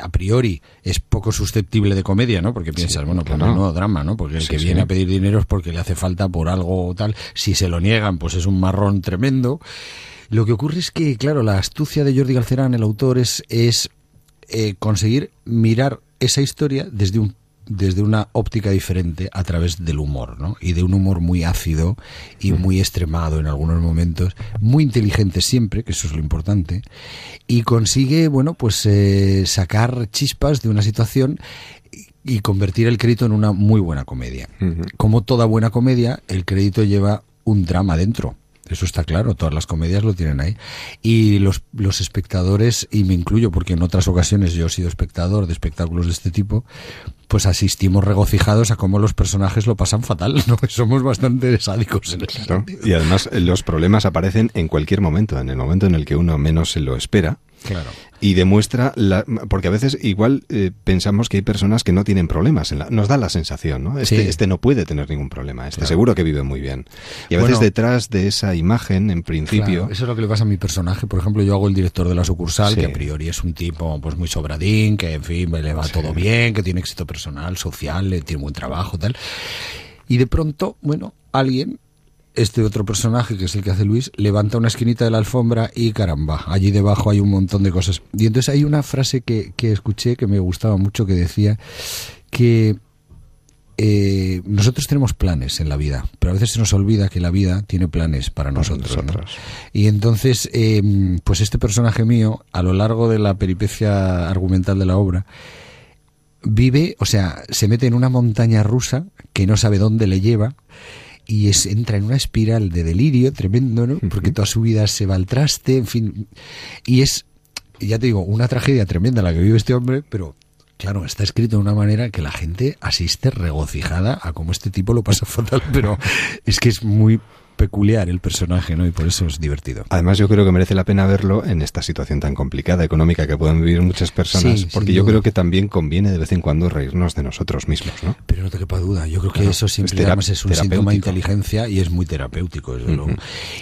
a priori es poco susceptible de comedia, ¿no? Porque piensas, bueno, pues claro. no drama, ¿no? Porque el Sí, que sí. viene a pedir dinero es porque le hace falta por algo o tal. Si se lo niegan, pues es un marrón tremendo. Lo que ocurre es que, claro, la astucia de Jordi Galcerán, el autor, es, es eh, conseguir mirar esa historia desde un desde una óptica diferente a través del humor, ¿no? Y de un humor muy ácido y muy extremado en algunos momentos, muy inteligente siempre, que eso es lo importante, y consigue, bueno, pues eh, sacar chispas de una situación y y convertir el crédito en una muy buena comedia. Como toda buena comedia, el crédito lleva un drama dentro. Eso está claro, todas las comedias lo tienen ahí. Y los, los espectadores, y me incluyo porque en otras ocasiones yo he sido espectador de espectáculos de este tipo, pues asistimos regocijados a cómo los personajes lo pasan fatal, ¿no? Somos bastante sádicos en ese ¿no? Y además los problemas aparecen en cualquier momento, en el momento en el que uno menos se lo espera. Claro. Y demuestra, la, porque a veces igual eh, pensamos que hay personas que no tienen problemas. en la- nos da la sensación, ¿no? Este, Sí. este no puede tener ningún problema, este Claro. seguro que vive muy bien. Y a veces Bueno. detrás de esa imagen, en principio, Claro, eso es lo que le pasa a mi personaje. Por ejemplo, yo hago el director de la sucursal, Sí. que a priori es un tipo pues muy sobradín, que en fin, le va todo bien, que tiene éxito personal, social, tiene buen trabajo, tal. Y de pronto, bueno, alguien, este otro personaje, que es el que hace Luis, levanta una esquinita de la alfombra y caramba, allí debajo hay un montón de cosas. Y entonces hay una frase que, que escuché que me gustaba mucho que decía que eh, nosotros tenemos planes en la vida, pero a veces se nos olvida que la vida tiene planes para nosotros. ¿no? Y entonces, eh, pues este personaje mío, a lo largo de la peripecia argumental de la obra, vive, o sea, se mete en una montaña rusa que no sabe dónde le lleva y es, entra en una espiral de delirio tremendo, ¿no? Porque toda su vida se va al traste, en fin. Y es, ya te digo, una tragedia tremenda la que vive este hombre, pero claro, está escrito de una manera que la gente asiste regocijada a cómo este tipo lo pasa fatal, pero es que es muy peculiar el personaje, ¿no? Y por eso es divertido. además yo creo que merece la pena verlo en esta situación tan complicada económica que pueden vivir muchas personas, Sí, porque yo duda. creo que también conviene de vez en cuando reírnos de nosotros mismos, ¿no? Pero no te quepa duda, yo creo que Claro, eso siempre es es un síntoma de inteligencia y es muy terapéutico, desde luego.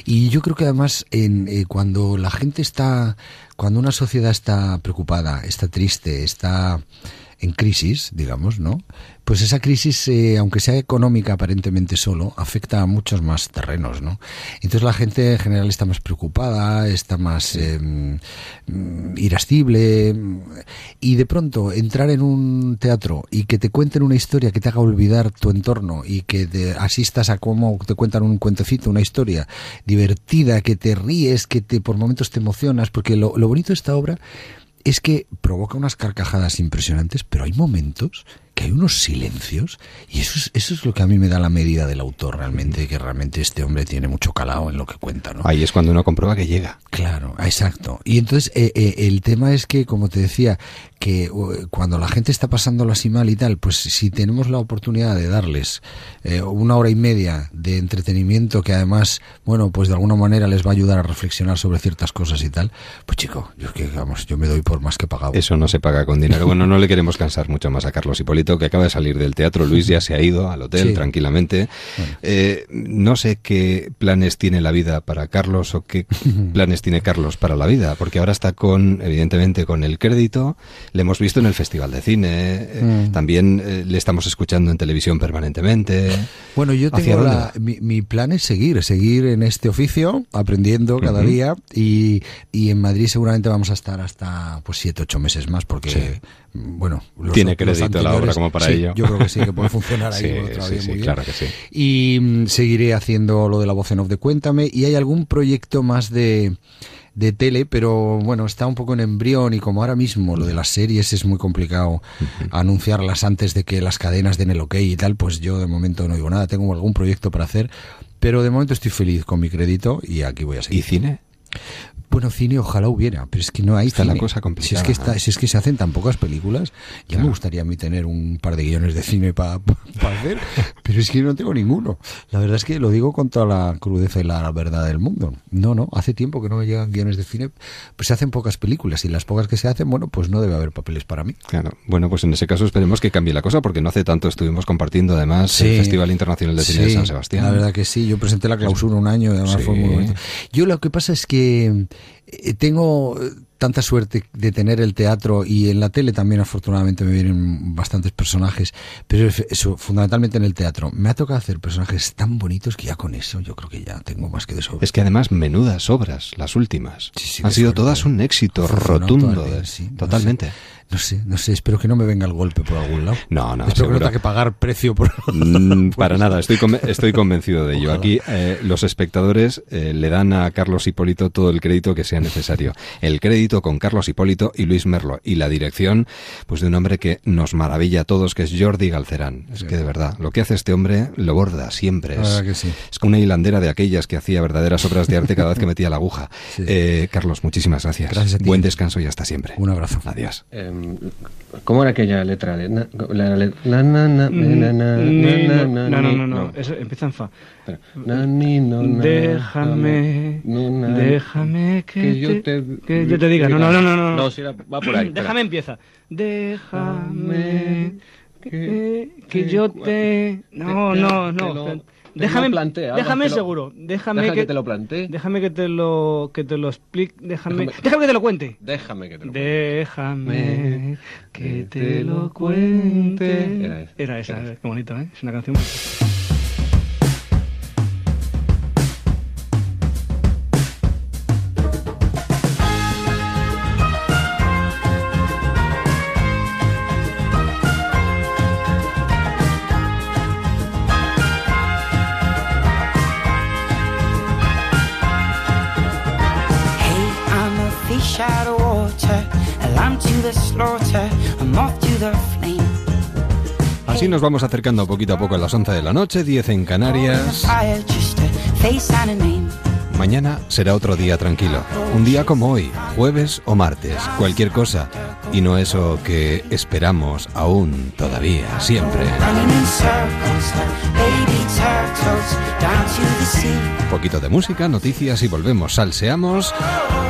Y yo creo que además en, eh, cuando la gente está, cuando una sociedad está preocupada, está triste, está en crisis, digamos, ¿no? Pues esa crisis, eh, aunque sea económica aparentemente solo, afecta a muchos más terrenos, ¿no? Entonces la gente en general está más preocupada, está más eh, irascible y de pronto entrar en un teatro y que te cuenten una historia que te haga olvidar tu entorno y que te asistas a cómo te cuentan un cuentecito, una historia divertida, que te ríes, que te por momentos te emocionas, porque lo, lo bonito de esta obra es que provoca unas carcajadas impresionantes, pero hay momentos que hay unos silencios y eso es, eso es lo que a mí me da la medida del autor realmente, que realmente este hombre tiene mucho calado en lo que cuenta, ¿no? Ahí es cuando uno comprueba que llega. Claro, exacto. Y entonces eh, eh, el tema es que, como te decía, que cuando la gente está pasándolo así mal y tal, pues si tenemos la oportunidad de darles eh, una hora y media de entretenimiento que además, bueno, pues de alguna manera les va a ayudar a reflexionar sobre ciertas cosas y tal, pues chico, yo que vamos, yo me doy por más que pagado. Eso no se paga con dinero. Bueno, no le queremos cansar mucho más a Carlos Hipólito, que acaba de salir del teatro. Luis ya se ha ido al hotel Sí. tranquilamente. Eh, no sé qué planes tiene la vida para Carlos o qué planes tiene Carlos para la vida, porque ahora está con, evidentemente, con el crédito. Le hemos visto en el Festival de Cine. eh, Mm. También eh, le estamos escuchando en televisión permanentemente. Bueno, yo ¿Hacia tengo la, mi, mi plan es seguir, seguir en este oficio, aprendiendo cada día y, y en Madrid seguramente vamos a estar hasta pues siete, ocho meses más porque, mm, bueno, Tiene los crédito la obra como para sí, ello. Yo creo que sí, que puede funcionar ahí Sí, otra sí, vez sí, muy bien. claro que sí. Y mm, seguiré haciendo lo de la voz en off de Cuéntame y hay algún proyecto más de de tele, pero bueno, está un poco en embrión y como ahora mismo lo de las series es muy complicado anunciarlas antes de que las cadenas den el ok y tal, pues yo de momento no digo nada, tengo algún proyecto para hacer, pero de momento estoy feliz con mi crédito y aquí voy a seguir. ¿Y cine? Bueno, cine ojalá hubiera, pero es que no hay Está la cine. cosa Si es complicada, que está, si es que se hacen tan pocas películas, ya me gustaría a mí tener un par de guiones de cine para hacer, pero es que no tengo ninguno. La verdad es que lo digo con toda la crudeza y la verdad del mundo. No, no, hace tiempo que no me llegan guiones de cine, pues se hacen pocas películas y las pocas que se hacen, bueno, pues no debe haber papeles para mí. Claro. Bueno, pues en ese caso esperemos que cambie la cosa, porque no hace tanto estuvimos compartiendo además Sí. el Festival Internacional de Cine de Sí, San Sebastián. La verdad que sí, yo presenté la clausura un año y además Sí. fue muy bonito. Yo lo que pasa es que eh, tengo eh, tanta suerte de tener el teatro y en la tele también afortunadamente me vienen bastantes personajes, pero es- eso, fundamentalmente en el teatro. Me ha tocado hacer personajes tan bonitos que ya con eso yo creo que ya tengo más que de sobra. Es que además menudas obras, las últimas. sí, Han sido suerte. todas un éxito rotundo. de- sí, no totalmente. No sé, no sé, espero que no me venga el golpe por algún lado. No, no, Espero que no tenga que pagar precio por... Mm, para nada, estoy, conven- estoy convencido de ello. Aquí eh, los espectadores eh, le dan a Carlos Hipólito todo el crédito que sea necesario. El crédito con Carlos Hipólito y Luis Merlo. Y la dirección, pues de un hombre que nos maravilla a todos, que es Jordi Galcerán. Es Sí. que de verdad, lo que hace este hombre lo borda siempre. Es, que sí. es como una hilandera de aquellas que hacía verdaderas obras de arte cada vez que metía la aguja. Eh, Carlos, muchísimas gracias. Gracias a ti. Buen descanso y hasta siempre. Un abrazo. Adiós. ¿Cómo era aquella letra? La, la, la, la, na, na, na, na, ni- na, no, na, no, no, no, eso empieza en fa. Déjame, déjame que, que yo te, que yo te diga. No, no, no, no, no. No, si va por ahí. Déjame empieza. Déjame que, que yo te. No, no, te no. Déjame, plantea, déjame lo- seguro. Déjame Deja que, que te lo plantee. Déjame que te lo que te lo explique. Déjame, Déjame- déjame que te lo cuente. Déjame que te lo Déjame que te lo cuente. Era esa, Era esa, era esa. qué bonito, ¿eh? Es una canción. Así nos vamos acercando poquito a poco a las 11 de la noche, 10 en Canarias. Mañana será otro día tranquilo. Un día como hoy, jueves o martes, cualquier cosa. Y no eso que esperamos aún todavía, siempre. Un poquito de música, noticias y volvemos. Salseamos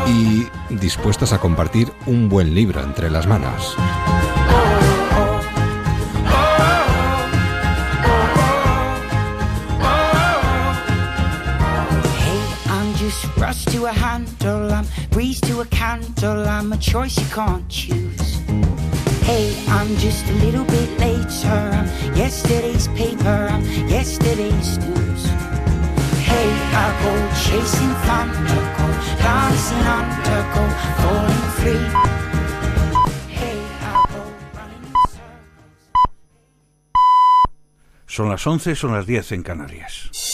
y dispuestos a compartir un buen libro entre las manos. To a handle, I'm breeze to a candle, I'm a choice you can't choose. Hey, I'm just a little bit later, I'm yesterday's paper, I'm yesterday's news. Hey, I go chasing thunder, go dancing under, go falling free. Son las 11, son las 10 en Canarias.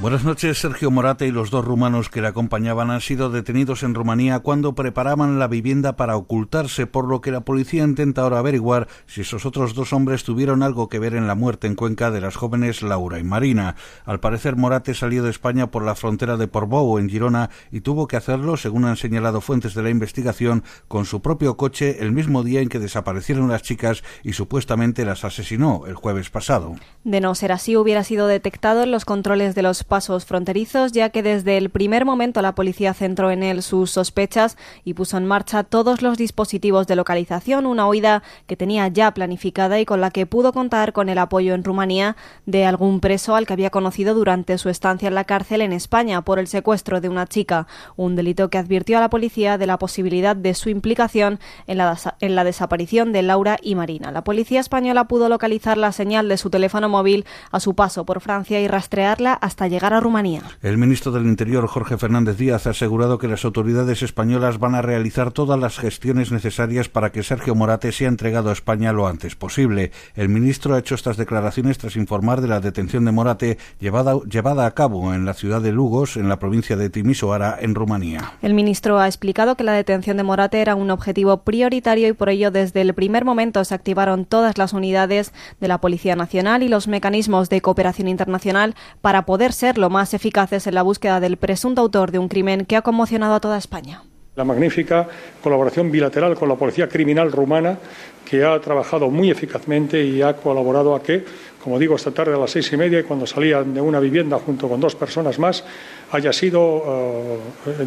Buenas noches. Sergio Morate y los dos rumanos que le acompañaban han sido detenidos en Rumanía cuando preparaban la vivienda para ocultarse, por lo que la policía intenta ahora averiguar si esos otros dos hombres tuvieron algo que ver en la muerte en Cuenca de las jóvenes Laura y Marina. Al parecer, Morate salió de España por la frontera de Portbou, en Girona, y tuvo que hacerlo, según han señalado fuentes de la investigación, con su propio coche el mismo día en que desaparecieron las chicas y supuestamente las asesinó el jueves pasado. De no ser así, hubiera sido detectado en los controles de los pasos fronterizos, ya que desde el primer momento la policía centró en él sus sospechas y puso en marcha todos los dispositivos de localización, una huida que tenía ya planificada y con la que pudo contar con el apoyo en Rumanía de algún preso al que había conocido durante su estancia en la cárcel en España por el secuestro de una chica, un delito que advirtió a la policía de la posibilidad de su implicación en la, en la desaparición de Laura y Marina. La policía española pudo localizar la señal de su teléfono móvil a su paso por Francia y rastrearla hasta llegar a Rumanía. El ministro del Interior, Jorge Fernández Díaz, ha asegurado que las autoridades españolas van a realizar todas las gestiones necesarias para que Sergio Morate sea entregado a España lo antes posible. El ministro ha hecho estas declaraciones tras informar de la detención de Morate llevada, llevada a cabo en la ciudad de Lugos, en la provincia de Timisoara, en Rumanía. El ministro ha explicado que la detención de Morate era un objetivo prioritario y por ello desde el primer momento se activaron todas las unidades de la Policía Nacional y los mecanismos de cooperación internacional para poder ser lo más eficaces en la búsqueda del presunto autor de un crimen que ha conmocionado a toda España. La magnífica colaboración bilateral con la Policía Criminal rumana, que ha trabajado muy eficazmente y ha colaborado a que, como digo, esta tarde a las seis y media, cuando salían de una vivienda junto con dos personas más, haya sido uh,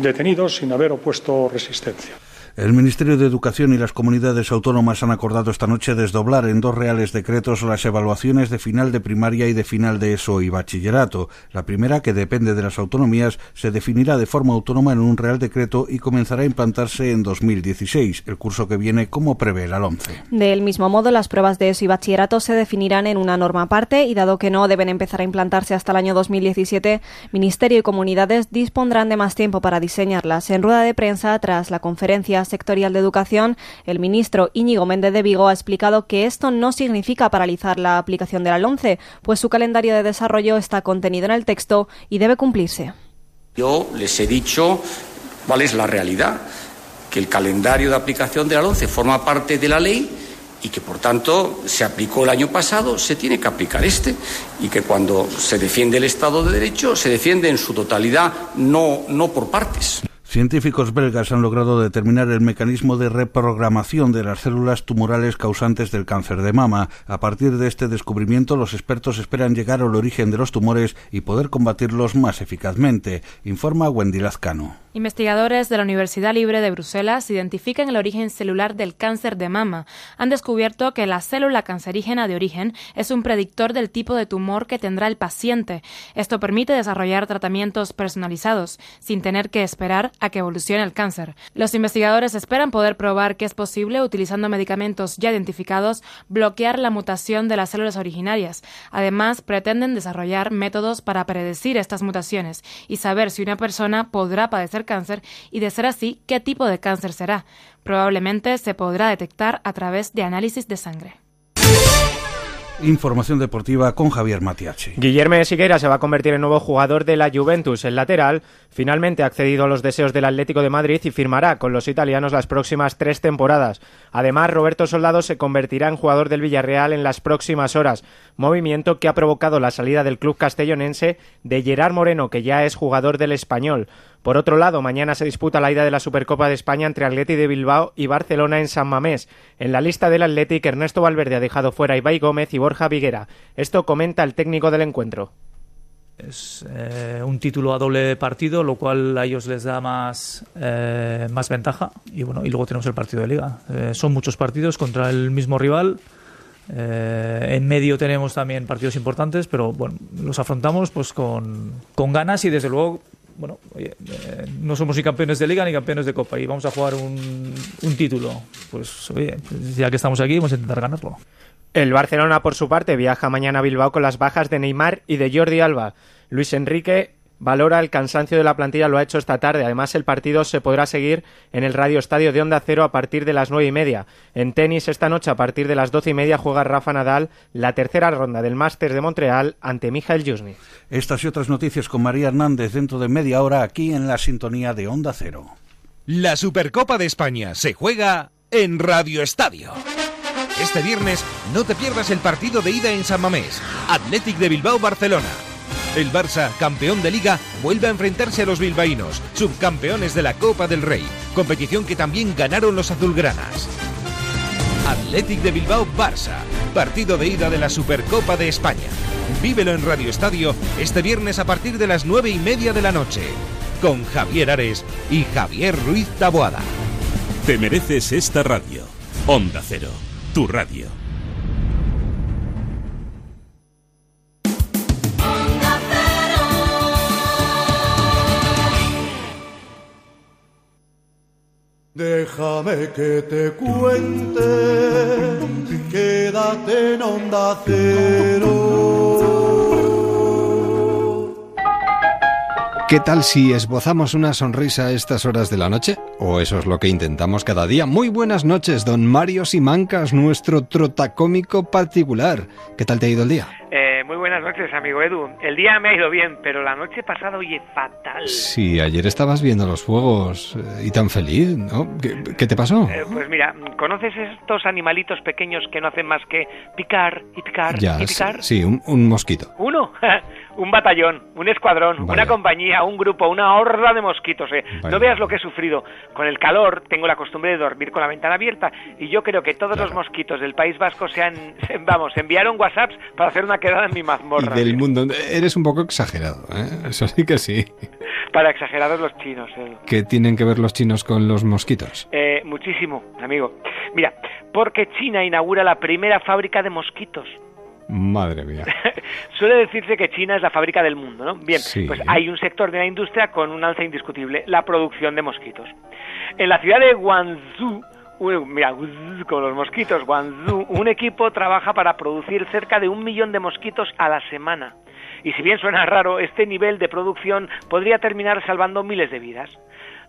detenido sin haber opuesto resistencia. El Ministerio de Educación y las comunidades autónomas han acordado esta noche desdoblar en dos reales decretos las evaluaciones de final de primaria y de final de ESO y bachillerato. La primera, que depende de las autonomías, se definirá de forma autónoma en un real decreto y comenzará a implantarse en 2016, el curso que viene como prevé la ONCE. Del mismo modo, las pruebas de ESO y bachillerato se definirán en una norma aparte y dado que no deben empezar a implantarse hasta el año 2017, Ministerio y comunidades dispondrán de más tiempo para diseñarlas. En rueda de prensa, tras la conferencia sectorial de educación, el ministro Íñigo Méndez de Vigo ha explicado que esto no significa paralizar la aplicación de la LONCE, pues su calendario de desarrollo está contenido en el texto y debe cumplirse. Yo les he dicho cuál es la realidad, que el calendario de aplicación de la LONCE forma parte de la ley y que por tanto se aplicó el año pasado, se tiene que aplicar este y que cuando se defiende el Estado de Derecho se defiende en su totalidad, no, no por partes. Científicos belgas han logrado determinar el mecanismo de reprogramación de las células tumorales causantes del cáncer de mama. A partir de este descubrimiento, los expertos esperan llegar al origen de los tumores y poder combatirlos más eficazmente, informa Wendy Lazcano. Investigadores de la Universidad Libre de Bruselas identifican el origen celular del cáncer de mama. Han descubierto que la célula cancerígena de origen es un predictor del tipo de tumor que tendrá el paciente. Esto permite desarrollar tratamientos personalizados, sin tener que esperar a que evolucione el cáncer. Los investigadores esperan poder probar que es posible, utilizando medicamentos ya identificados, bloquear la mutación de las células originarias. Además, pretenden desarrollar métodos para predecir estas mutaciones y saber si una persona podrá padecer cáncer y, de ser así, qué tipo de cáncer será. Probablemente se podrá detectar a través de análisis de sangre. Información deportiva con Javier Matiachi. Guillermo Siguera se va a convertir en nuevo jugador de la Juventus. El lateral finalmente ha accedido a los deseos del Atlético de Madrid y firmará con los italianos las próximas tres temporadas. Además, Roberto Soldado se convertirá en jugador del Villarreal en las próximas horas, movimiento que ha provocado la salida del club castellonense de Gerard Moreno, que ya es jugador del español. Por otro lado, mañana se disputa la ida de la Supercopa de España entre Atleti de Bilbao y Barcelona en San Mamés. En la lista del Athletic, Ernesto Valverde ha dejado fuera a Ibai Gómez y Borja Viguera. Esto comenta el técnico del encuentro. Es eh, un título a doble partido, lo cual a ellos les da más, eh, más ventaja. Y bueno, y luego tenemos el partido de liga. Eh, son muchos partidos contra el mismo rival. En medio tenemos también partidos importantes, pero bueno, los afrontamos pues con, con ganas y desde luego bueno, oye, eh, no somos ni campeones de liga ni campeones de copa y vamos a jugar un, un título. Pues oye, pues ya que estamos aquí, vamos a intentar ganarlo. El Barcelona, por su parte, viaja mañana a Bilbao con las bajas de Neymar y de Jordi Alba. Luis Enrique valora el cansancio de la plantilla, lo ha hecho esta tarde. Además, el partido se podrá seguir en el Radio Estadio de Onda Cero a partir de las nueve y media. En tenis, esta noche a partir de las doce y media juega Rafa Nadal la tercera ronda del Masters de Montreal ante Michael Jusni. Estas y otras noticias con María Hernández dentro de media hora aquí en la sintonía de Onda Cero. La Supercopa de España se juega en Radio Estadio. Este viernes no te pierdas el partido de ida en San Mamés, Athletic de Bilbao Barcelona. El Barça, campeón de liga, vuelve a enfrentarse a los bilbaínos, subcampeones de la Copa del Rey, competición que también ganaron los azulgranas. Athletic de Bilbao Barça, partido de ida de la Supercopa de España. Vívelo en Radio Estadio este viernes a partir de las nueve y media de la noche, con Javier Ares y Javier Ruiz Taboada. Te mereces esta radio. Onda Cero, tu radio. Déjame que te cuente, quédate en onda cero. ¿Qué tal si esbozamos una sonrisa a estas horas de la noche? O eso es lo que intentamos cada día. Muy buenas noches, don Mario Simancas, nuestro trotacómico particular. ¿Qué tal te ha ido el día? Eh, muy buenas noches, amigo Edu. El día me ha ido bien, pero la noche pasada, oye, fatal. Sí, ayer estabas viendo los fuegos eh, y tan feliz, ¿no? ¿Qué, qué te pasó? Eh, pues mira, ¿conoces estos animalitos pequeños que no hacen más que picar y picar ya, y picar? sí, un, un mosquito. Uno, un batallón, un escuadrón, Vaya. una compañía, un grupo, una horda de mosquitos. Eh. No veas lo que he sufrido. Con el calor tengo la costumbre de dormir con la ventana abierta y yo creo que todos los mosquitos del País Vasco se han, se- vamos, enviaron WhatsApps para hacer una quedada en mi Y mazmorra. del mundo. Eres un poco exagerado, ¿eh? Eso sí que sí. Para exagerados los chinos, Edu. ¿Qué tienen que ver los chinos con los mosquitos? Eh, muchísimo, amigo. Mira, porque China inaugura la primera fábrica de mosquitos. Madre mía. Suele decirse que China es la fábrica del mundo, ¿no? Bien, Sí. pues hay un sector de la industria con un alza indiscutible, la producción de mosquitos. En la ciudad de Guangzhou, mira, Guangzhou, con los mosquitos, Guangzhou, un equipo trabaja para producir cerca de un millón de mosquitos a la semana. Y si bien suena raro, este nivel de producción podría terminar salvando miles de vidas.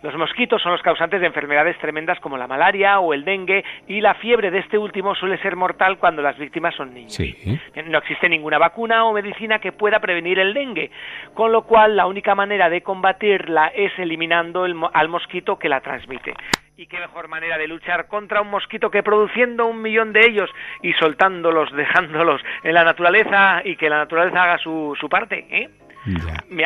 Los mosquitos son los causantes de enfermedades tremendas como la malaria o el dengue y la fiebre de este último suele ser mortal cuando las víctimas son niños. Sí. No existe ninguna vacuna o medicina que pueda prevenir el dengue, con lo cual la única manera de combatirla es eliminando el al mosquito que la transmite. Y qué mejor manera de luchar contra un mosquito que produciendo un millón de ellos y soltándolos, dejándolos en la naturaleza y que la naturaleza haga su, su parte, ¿eh?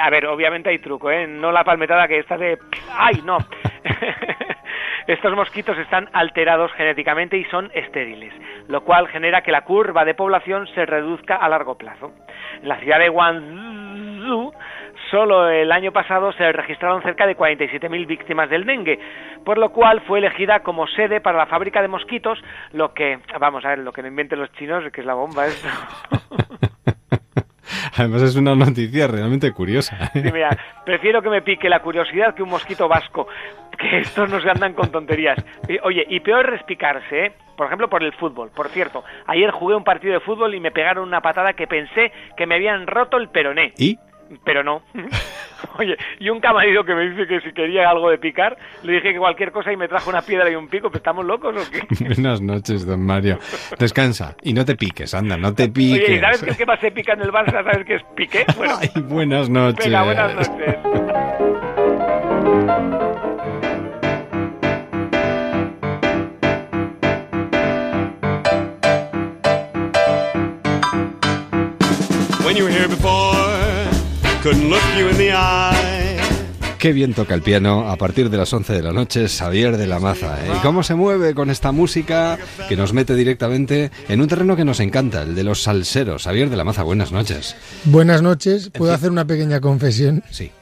A ver, obviamente hay truco, ¿eh? No la palmetada que esta de... ¡Ay, no! Estos mosquitos están alterados genéticamente y son estériles, lo cual genera que la curva de población se reduzca a largo plazo. En la ciudad de Guangzhou, solo el año pasado se registraron cerca de 47.000 víctimas del dengue, por lo cual fue elegida como sede para la fábrica de mosquitos, lo que, vamos a ver, lo que no inventen los chinos, que es la bomba esto. Además es una noticia realmente curiosa. ¿eh? Sí, mira, prefiero que me pique la curiosidad que un mosquito vasco, que estos no se andan con tonterías. Oye, y peor es picarse, ¿eh? Por ejemplo, por el fútbol. Por cierto, ayer jugué un partido de fútbol y me pegaron una patada que pensé que me habían roto el peroné. ¿Y? Pero no. Oye, y un camarero que me dice que si quería algo de picar, le dije que cualquier cosa y me trajo una piedra y un pico, ¿pero estamos locos o qué? Buenas noches, don Mario. Descansa y no te piques, anda, no te piques. Oye, ¿y sabes qué es que más se pica en el Barça? ¿Sabes qué es piqué? Bueno, Ay, buenas noches. venga, buenas noches. When you were here before, couldn't look you in the eye. Qué bien toca el piano a partir de las 11 de la noche Xavier de la Maza. ¿eh? ¿Y cómo se mueve con esta música que nos mete directamente en un terreno que nos encanta, el de los salseros? Xavier de la Maza, buenas noches. Buenas noches. ¿Puedo hacer una pequeña confesión? Sí.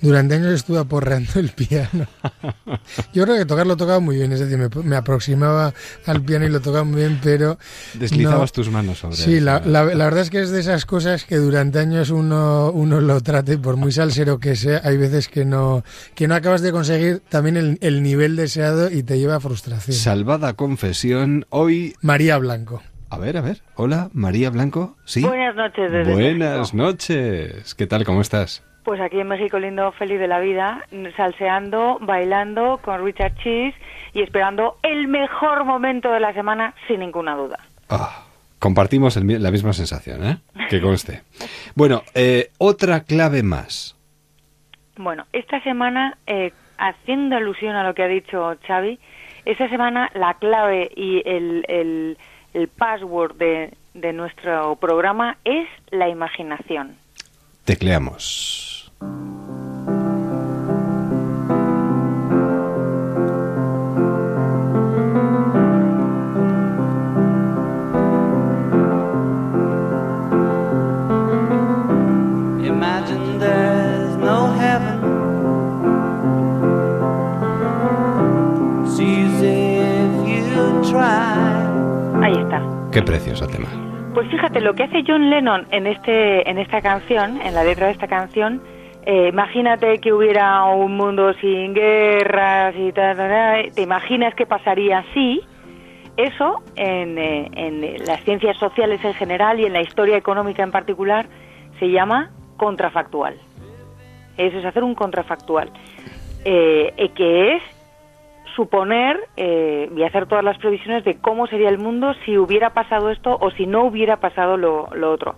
Durante años estuve aporreando el piano. Yo creo que tocarlo tocaba muy bien, es decir, me, me aproximaba al piano y lo tocaba muy bien, pero... Deslizabas no- tus manos sobre Sí, él. la, la- la verdad es que es de esas cosas que durante años uno, uno lo trate, por muy salsero que sea, hay veces que no, que no acabas de conseguir también el, el nivel deseado y te lleva a frustración. Salvada confesión, hoy... María Blanco. A ver, a ver. Hola, María Blanco. ¿Sí? Buenas noches desde Buenas noches. ¿Qué tal? ¿Cómo estás? Pues aquí en México lindo, feliz de la vida, salseando, bailando con Richard Cheese y esperando el mejor momento de la semana sin ninguna duda. Ah, compartimos el la misma sensación, ¿eh? Que conste. Bueno, eh, otra clave más. Bueno, esta semana, eh, haciendo alusión a lo que ha dicho Xavi, esta semana la clave y el, el, el password de, de nuestro programa es la imaginación. Tecleamos. Imagine there's no heaven. It's easy if you try. Ahí está. Qué precioso tema. Pues fíjate, lo que hace John Lennon en, este, en esta canción, en la letra de esta canción, eh, imagínate que hubiera un mundo sin guerras y tal, ¿te imaginas qué pasaría así? Eso, en, en eh, las ciencias sociales en general y en la historia económica en particular, se llama contrafactual. Eso es hacer un contrafactual, eh, eh, que es suponer eh, y hacer todas las previsiones de cómo sería el mundo si hubiera pasado esto o si no hubiera pasado lo, lo otro.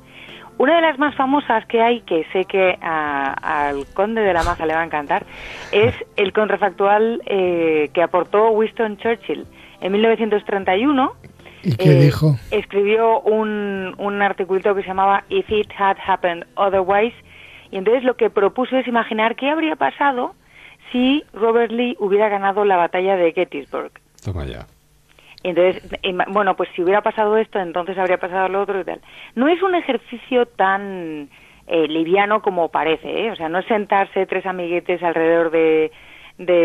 Una de las más famosas que hay, que sé que a- al conde de la maza le va a encantar, es el contrafactual eh, que aportó Winston Churchill en 1931. ¿Y qué Eh, dijo? Escribió un, un articulito que se llamaba If It Had Happened Otherwise, y entonces lo que propuso es imaginar qué habría pasado si Robert Lee hubiera ganado la batalla de Gettysburg. Toma ya. Entonces, ima- bueno, pues si hubiera pasado esto, entonces habría pasado lo otro y tal. No es un ejercicio tan eh, liviano como parece, ¿eh? O sea, no es sentarse tres amiguetes alrededor de,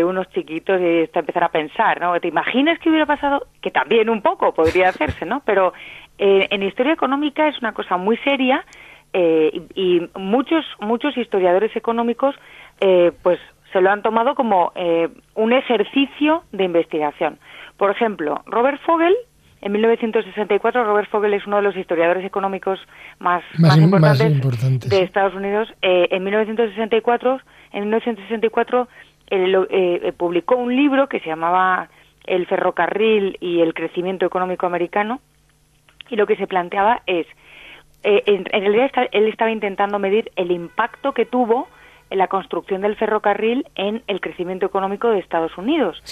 unos chiquitos y empezar a pensar, ¿no? ¿Te imaginas que hubiera pasado? Que también un poco podría hacerse, ¿no? Pero eh, en historia económica es una cosa muy seria eh, y, y muchos, muchos historiadores económicos, eh, pues se lo han tomado como eh, un ejercicio de investigación. Por ejemplo, Robert Fogel, en 1964, Robert Fogel es uno de los historiadores económicos más, Más más im- importantes, más importantes, de. Estados Unidos. Eh, en 1964, en 1964 él eh, eh, publicó un libro que se llamaba El ferrocarril y el crecimiento económico americano y lo que se planteaba es, eh, en, en realidad está- él estaba intentando medir el impacto que tuvo en la construcción del ferrocarril en el crecimiento económico de Estados Unidos.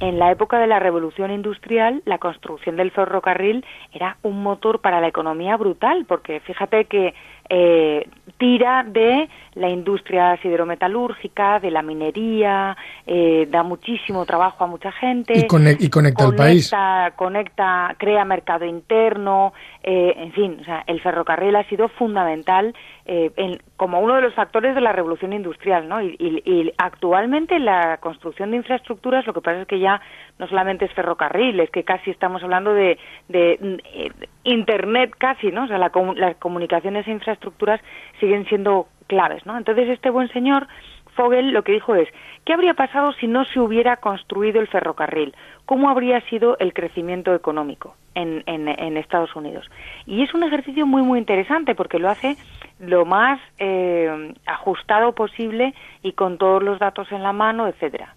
En la época de la revolución industrial, la construcción del ferrocarril era un motor para la economía brutal, porque fíjate que eh, tira de la industria siderometalúrgica, de la minería, eh, da muchísimo trabajo a mucha gente. Y, conec- y conecta al país. conecta, conecta, crea mercado interno, eh, en fin, o sea, el ferrocarril ha sido fundamental eh, en- como uno de los factores de la revolución industrial, ¿no? Y, y- y actualmente la construcción de infraestructuras, lo que pasa es que ya no solamente es ferrocarril, es que casi estamos hablando de, de, mm, internet casi, ¿no? O sea, la las comunicaciones e infraestructuras siguen siendo claves, ¿no? Entonces este buen señor Fogel lo que dijo es, ¿qué habría pasado si no se hubiera construido el ferrocarril? ¿Cómo habría sido el crecimiento económico en, en- en Estados Unidos? Y es un ejercicio muy, muy interesante porque lo hace lo más eh, ajustado posible y con todos los datos en la mano, etcétera.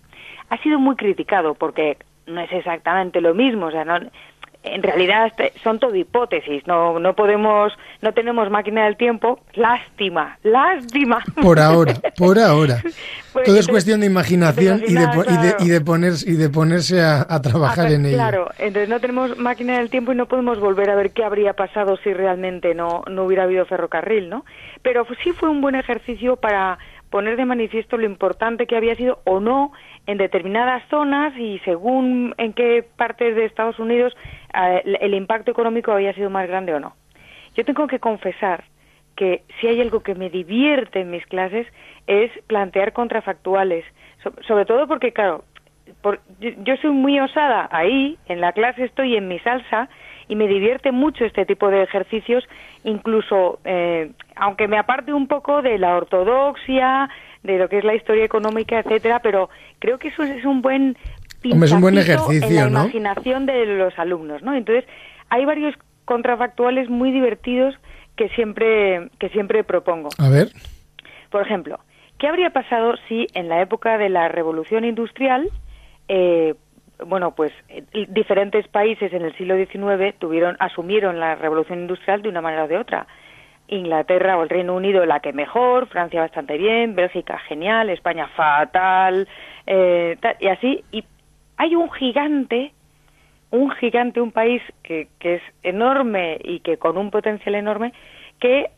Ha sido muy criticado porque no es exactamente lo mismo, o sea, no, en realidad este- son todo hipótesis, no, no podemos, no tenemos máquina del tiempo, lástima, lástima. Por ahora, por ahora. Pues Todo es cuestión de imaginación y de, y de, y de ponerse, y de ponerse a, a trabajar en ello. Claro, entonces no tenemos máquina del tiempo y no podemos volver a ver qué habría pasado si realmente no, no hubiera habido ferrocarril, ¿no? Pero sí fue un buen ejercicio para poner de manifiesto lo importante que había sido o no en determinadas zonas y según en qué partes de Estados Unidos eh, el- impacto económico había sido más grande o no. Yo tengo que confesar que si hay algo que me divierte en mis clases es plantear contrafactuales, So- sobre todo porque, claro, por- yo soy muy osada ahí, en la clase estoy en mi salsa y me divierte mucho este tipo de ejercicios, incluso eh, aunque me aparte un poco de la ortodoxia, de lo que es la historia económica, etcétera, pero creo que eso es un buen Hombre, es un buen ejercicio, en la ¿no? imaginación de los alumnos, ¿no? Entonces hay varios contrafactuales muy divertidos que siempre que siempre propongo. A ver. Por ejemplo, ¿qué habría pasado si en la época de la revolución industrial, eh, bueno, pues eh, diferentes países en el siglo XIX tuvieron, asumieron la revolución industrial de una manera o de otra? Inglaterra o el Reino Unido la que mejor, Francia bastante bien, Bélgica genial, España fatal, eh, y así. Y hay un gigante, un gigante, un país que, que es enorme y que con un potencial enorme, que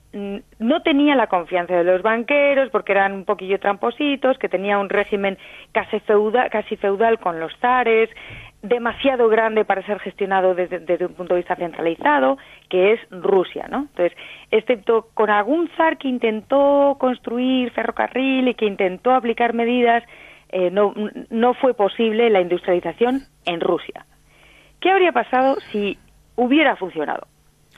no tenía la confianza de los banqueros porque eran un poquillo trampositos, que tenía un régimen casi feudal, casi feudal con los zares, demasiado grande para ser gestionado desde, desde, un punto de vista centralizado, que es Rusia, ¿no? Entonces, excepto con algún zar que intentó construir ferrocarril y que intentó aplicar medidas, eh, no, no fue posible la industrialización en Rusia. ¿Qué habría pasado si hubiera funcionado?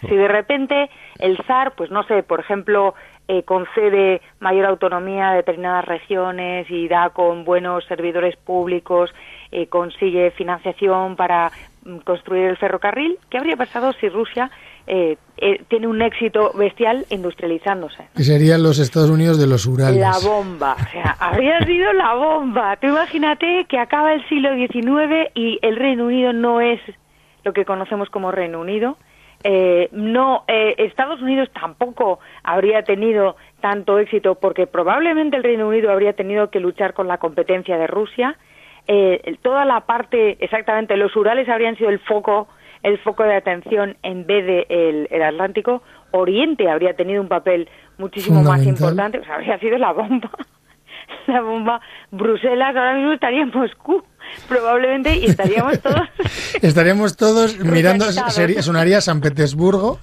Si de repente el zar, pues no sé, por ejemplo, eh, concede mayor autonomía a determinadas regiones y da con buenos servidores públicos, eh, consigue financiación para mm, construir el ferrocarril, ¿qué habría pasado si Rusia eh, eh, tiene un éxito bestial industrializándose? Que serían los Estados Unidos de los Urales. La bomba, o sea, habría sido la bomba. Tú imagínate que acaba el siglo XIX y el Reino Unido no es lo que conocemos como Reino Unido. Eh, no, eh, Estados Unidos tampoco habría tenido tanto éxito porque probablemente el Reino Unido habría tenido que luchar con la competencia de Rusia. Eh, toda la parte, exactamente, los Urales habrían sido el foco, el foco de atención en vez de el, el Atlántico. Oriente habría tenido un papel muchísimo más importante, o sea, habría sido la bomba. la bomba. Bruselas ahora mismo estaría en Moscú probablemente y estaríamos todos estaríamos todos mirando sería, sonaría San Petersburgo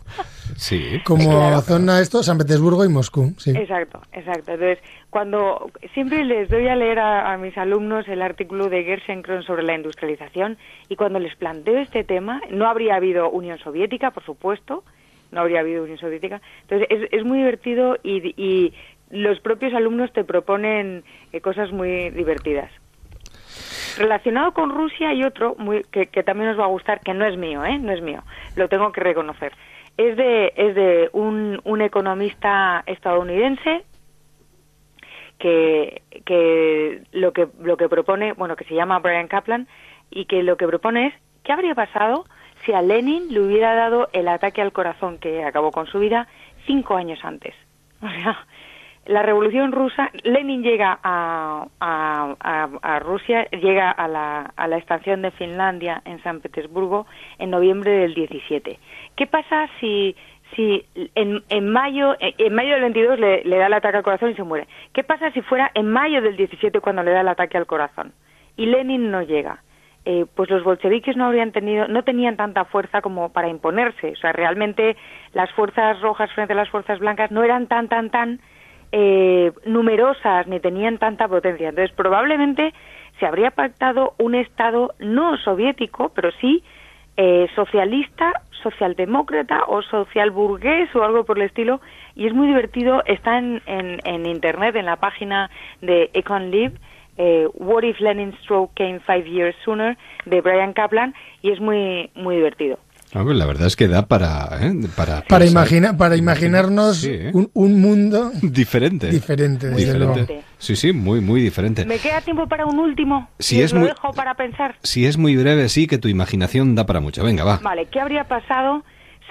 sí como Claro. zona esto San Petersburgo y Moscú sí Exacto, exacto. Entonces, cuando siempre les doy a leer a, a mis alumnos el artículo de Gerschenkron sobre la industrialización y cuando les planteo este tema, no habría habido Unión Soviética, por supuesto, no habría habido Unión Soviética. Entonces, es, es muy divertido y, y los propios alumnos te proponen eh, cosas muy divertidas. Relacionado con Rusia hay otro muy, que, que también os va a gustar, que no es mío, ¿eh? No es mío, lo tengo que reconocer. Es de, es de un, un economista estadounidense que, que lo que lo que propone, bueno, que se llama Brian Kaplan y que lo que propone es qué habría pasado si a Lenin le hubiera dado el ataque al corazón que acabó con su vida cinco años antes. la revolución rusa, Lenin llega a, a, a, Rusia, llega a la, a la estación de Finlandia en San Petersburgo en noviembre del 17. ¿Qué pasa si si en, en mayo en mayo del 22 le, le da el ataque al corazón y se muere? ¿Qué pasa si fuera en mayo del 17 cuando le da el ataque al corazón y Lenin no llega? eh, pues los bolcheviques no habrían tenido, no tenían tanta fuerza como para imponerse. O sea, realmente las fuerzas rojas frente a las fuerzas blancas no eran tan, tan, tan eh, numerosas ni tenían tanta potencia. Entonces, probablemente se habría pactado un Estado no soviético, pero sí eh, socialista, socialdemócrata o socialburgués o algo por el estilo. Y es muy divertido, está en, en, en Internet, en la página de EconLib, eh, What if Lenin's stroke came five years sooner de Brian Kaplan y es muy muy divertido. Ah, pues la verdad es que da para ¿eh? para para imagina, para imaginarnos Sí, ¿eh? un, un mundo diferente diferente desde diferente luego. sí sí muy muy diferente Me queda tiempo para un último. Si es lo muy- dejo para pensar. si es muy breve sí que tu imaginación da para mucho venga va Vale, ¿qué habría pasado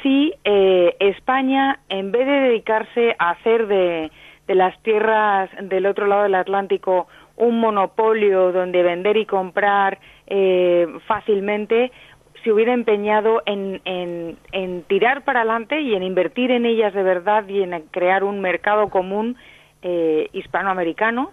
si eh, España, en vez de dedicarse a hacer de, de las tierras del otro lado del Atlántico un monopolio donde vender y comprar eh, fácilmente, se hubiera empeñado en, en, en tirar para adelante y en invertir en ellas de verdad y en crear un mercado común eh, hispanoamericano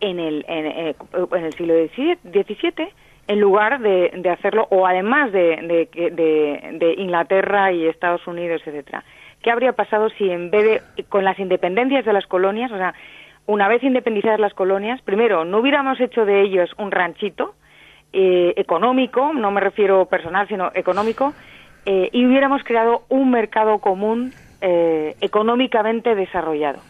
en el, en, eh, en el siglo XVII en lugar de, de hacerlo, o además de, de, de Inglaterra y Estados Unidos, etcétera. ¿Qué habría pasado si en vez de, con las independencias de las colonias, o sea, una vez independizadas las colonias, primero, no hubiéramos hecho de ellos un ranchito eh, económico, no me refiero personal, sino económico, eh, y hubiéramos creado un mercado común eh, económicamente desarrollado?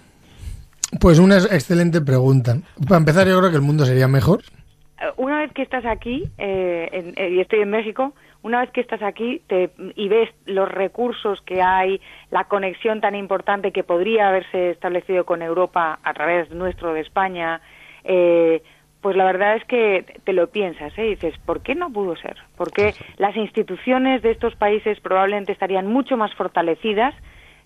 Pues una excelente pregunta. Para empezar, yo creo que el mundo sería mejor. Eh, una vez que estás aquí eh, en- y estoy en México, una vez que estás aquí te, y ves los recursos que hay, la conexión tan importante que podría haberse establecido con Europa a través nuestro de España, eh, pues la verdad es que te lo piensas, ¿eh? Y dices, ¿por qué no pudo ser? Porque las instituciones de estos países probablemente estarían mucho más fortalecidas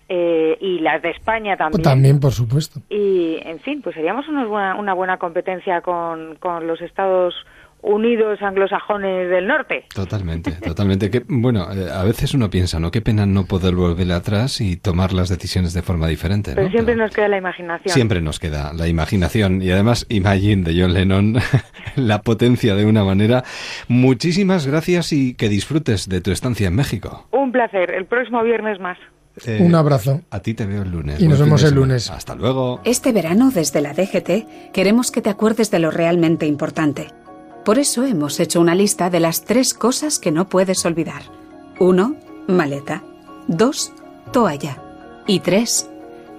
eh, y las de España también. También, por supuesto. Y, en fin, pues seríamos unos buena- una buena competencia con, con los Estados Unidos anglosajones del norte. Totalmente, totalmente. Que, bueno, eh, a veces uno piensa, ¿no? Qué pena no poder volver atrás y tomar las decisiones de forma diferente, ¿no? Pero siempre nos queda la imaginación. Siempre nos queda la imaginación y además Imagine de John Lennon la potencia de una manera. Muchísimas gracias y que disfrutes de tu estancia en México. Un placer. El próximo viernes más. Eh, Un abrazo. A ti te veo el lunes. Y nos vemos el lunes. Hasta luego. Este verano, desde la DGT, queremos que te acuerdes de lo realmente importante. Por eso hemos hecho una lista de las tres cosas que no puedes olvidar. 1. Maleta. 2. Toalla. Y 3.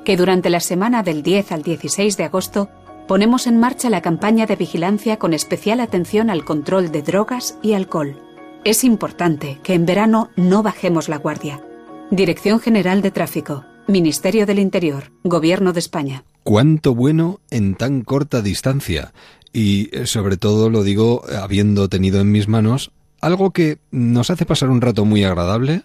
Que durante la semana del 10 al 16 de agosto ponemos en marcha la campaña de vigilancia con especial atención al control de drogas y alcohol. Es importante que en verano no bajemos la guardia. Dirección General de Tráfico, Ministerio del Interior, Gobierno de España. Cuánto bueno en tan corta distancia. Y eh, sobre todo lo digo habiendo tenido en mis manos algo que nos hace pasar un rato muy agradable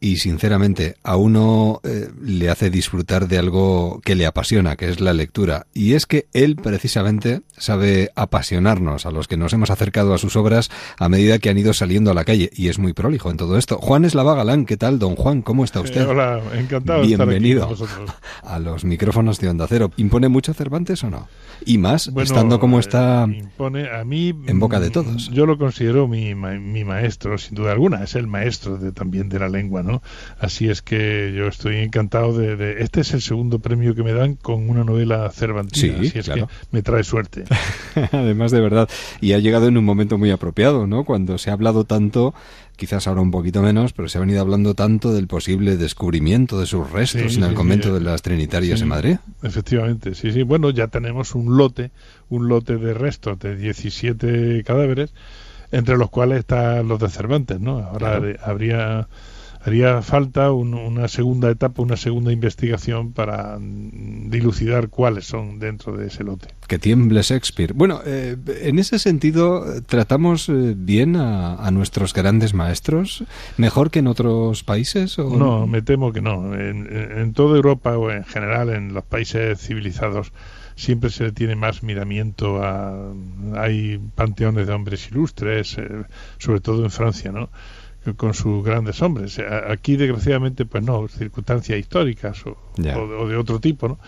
y sinceramente a uno eh, le hace disfrutar de algo que le apasiona, que es la lectura. Y es que él precisamente sabe apasionarnos a los que nos hemos acercado a sus obras a medida que han ido saliendo a la calle. Y es muy prolijo en todo esto. Juan Eslava Galán, ¿qué tal, don Juan? ¿Cómo está usted? Eh, hola, encantado estar aquí Bienvenido con vosotros. a los micrófonos de Onda Cero. ¿Impone mucho Cervantes o no? Y más, Bueno, estando como eh, está Pone a mí en boca de mm, todos. Yo lo considero mi, mi maestro, sin duda alguna. Es el maestro de, también de la lengua, ¿no? Así es que yo estoy encantado de, de- Este es el segundo premio que me dan con una novela cervantina. Sí, así es claro. que me trae suerte. Además, de verdad. Y ha llegado en un momento muy apropiado, ¿no? Cuando se ha hablado tanto, quizás ahora un poquito menos, pero se ha venido hablando tanto del posible descubrimiento de sus restos Sí, en el sí, convento sí. de las Trinitarias en Madrid. Efectivamente, sí, sí. Bueno, ya tenemos un lote, un lote de restos de 17 cadáveres, entre los cuales están los de Cervantes, ¿no? Ahora Claro. eh, habría haría falta un- una segunda etapa, una segunda investigación para mm, dilucidar cuáles son dentro de ese lote. Que tiemble Shakespeare. Bueno, eh, en ese sentido, ¿tratamos eh, bien a, a nuestros grandes maestros? ¿Mejor que en otros países? O... No, me temo que no. En toda Europa o en general en los países civilizados siempre se le tiene más miramiento a... Hay panteones de hombres ilustres, eh, sobre todo en Francia, ¿no? Con sus grandes hombres. Aquí, desgraciadamente, pues no, circunstancias históricas o, o- o de otro tipo, ¿no?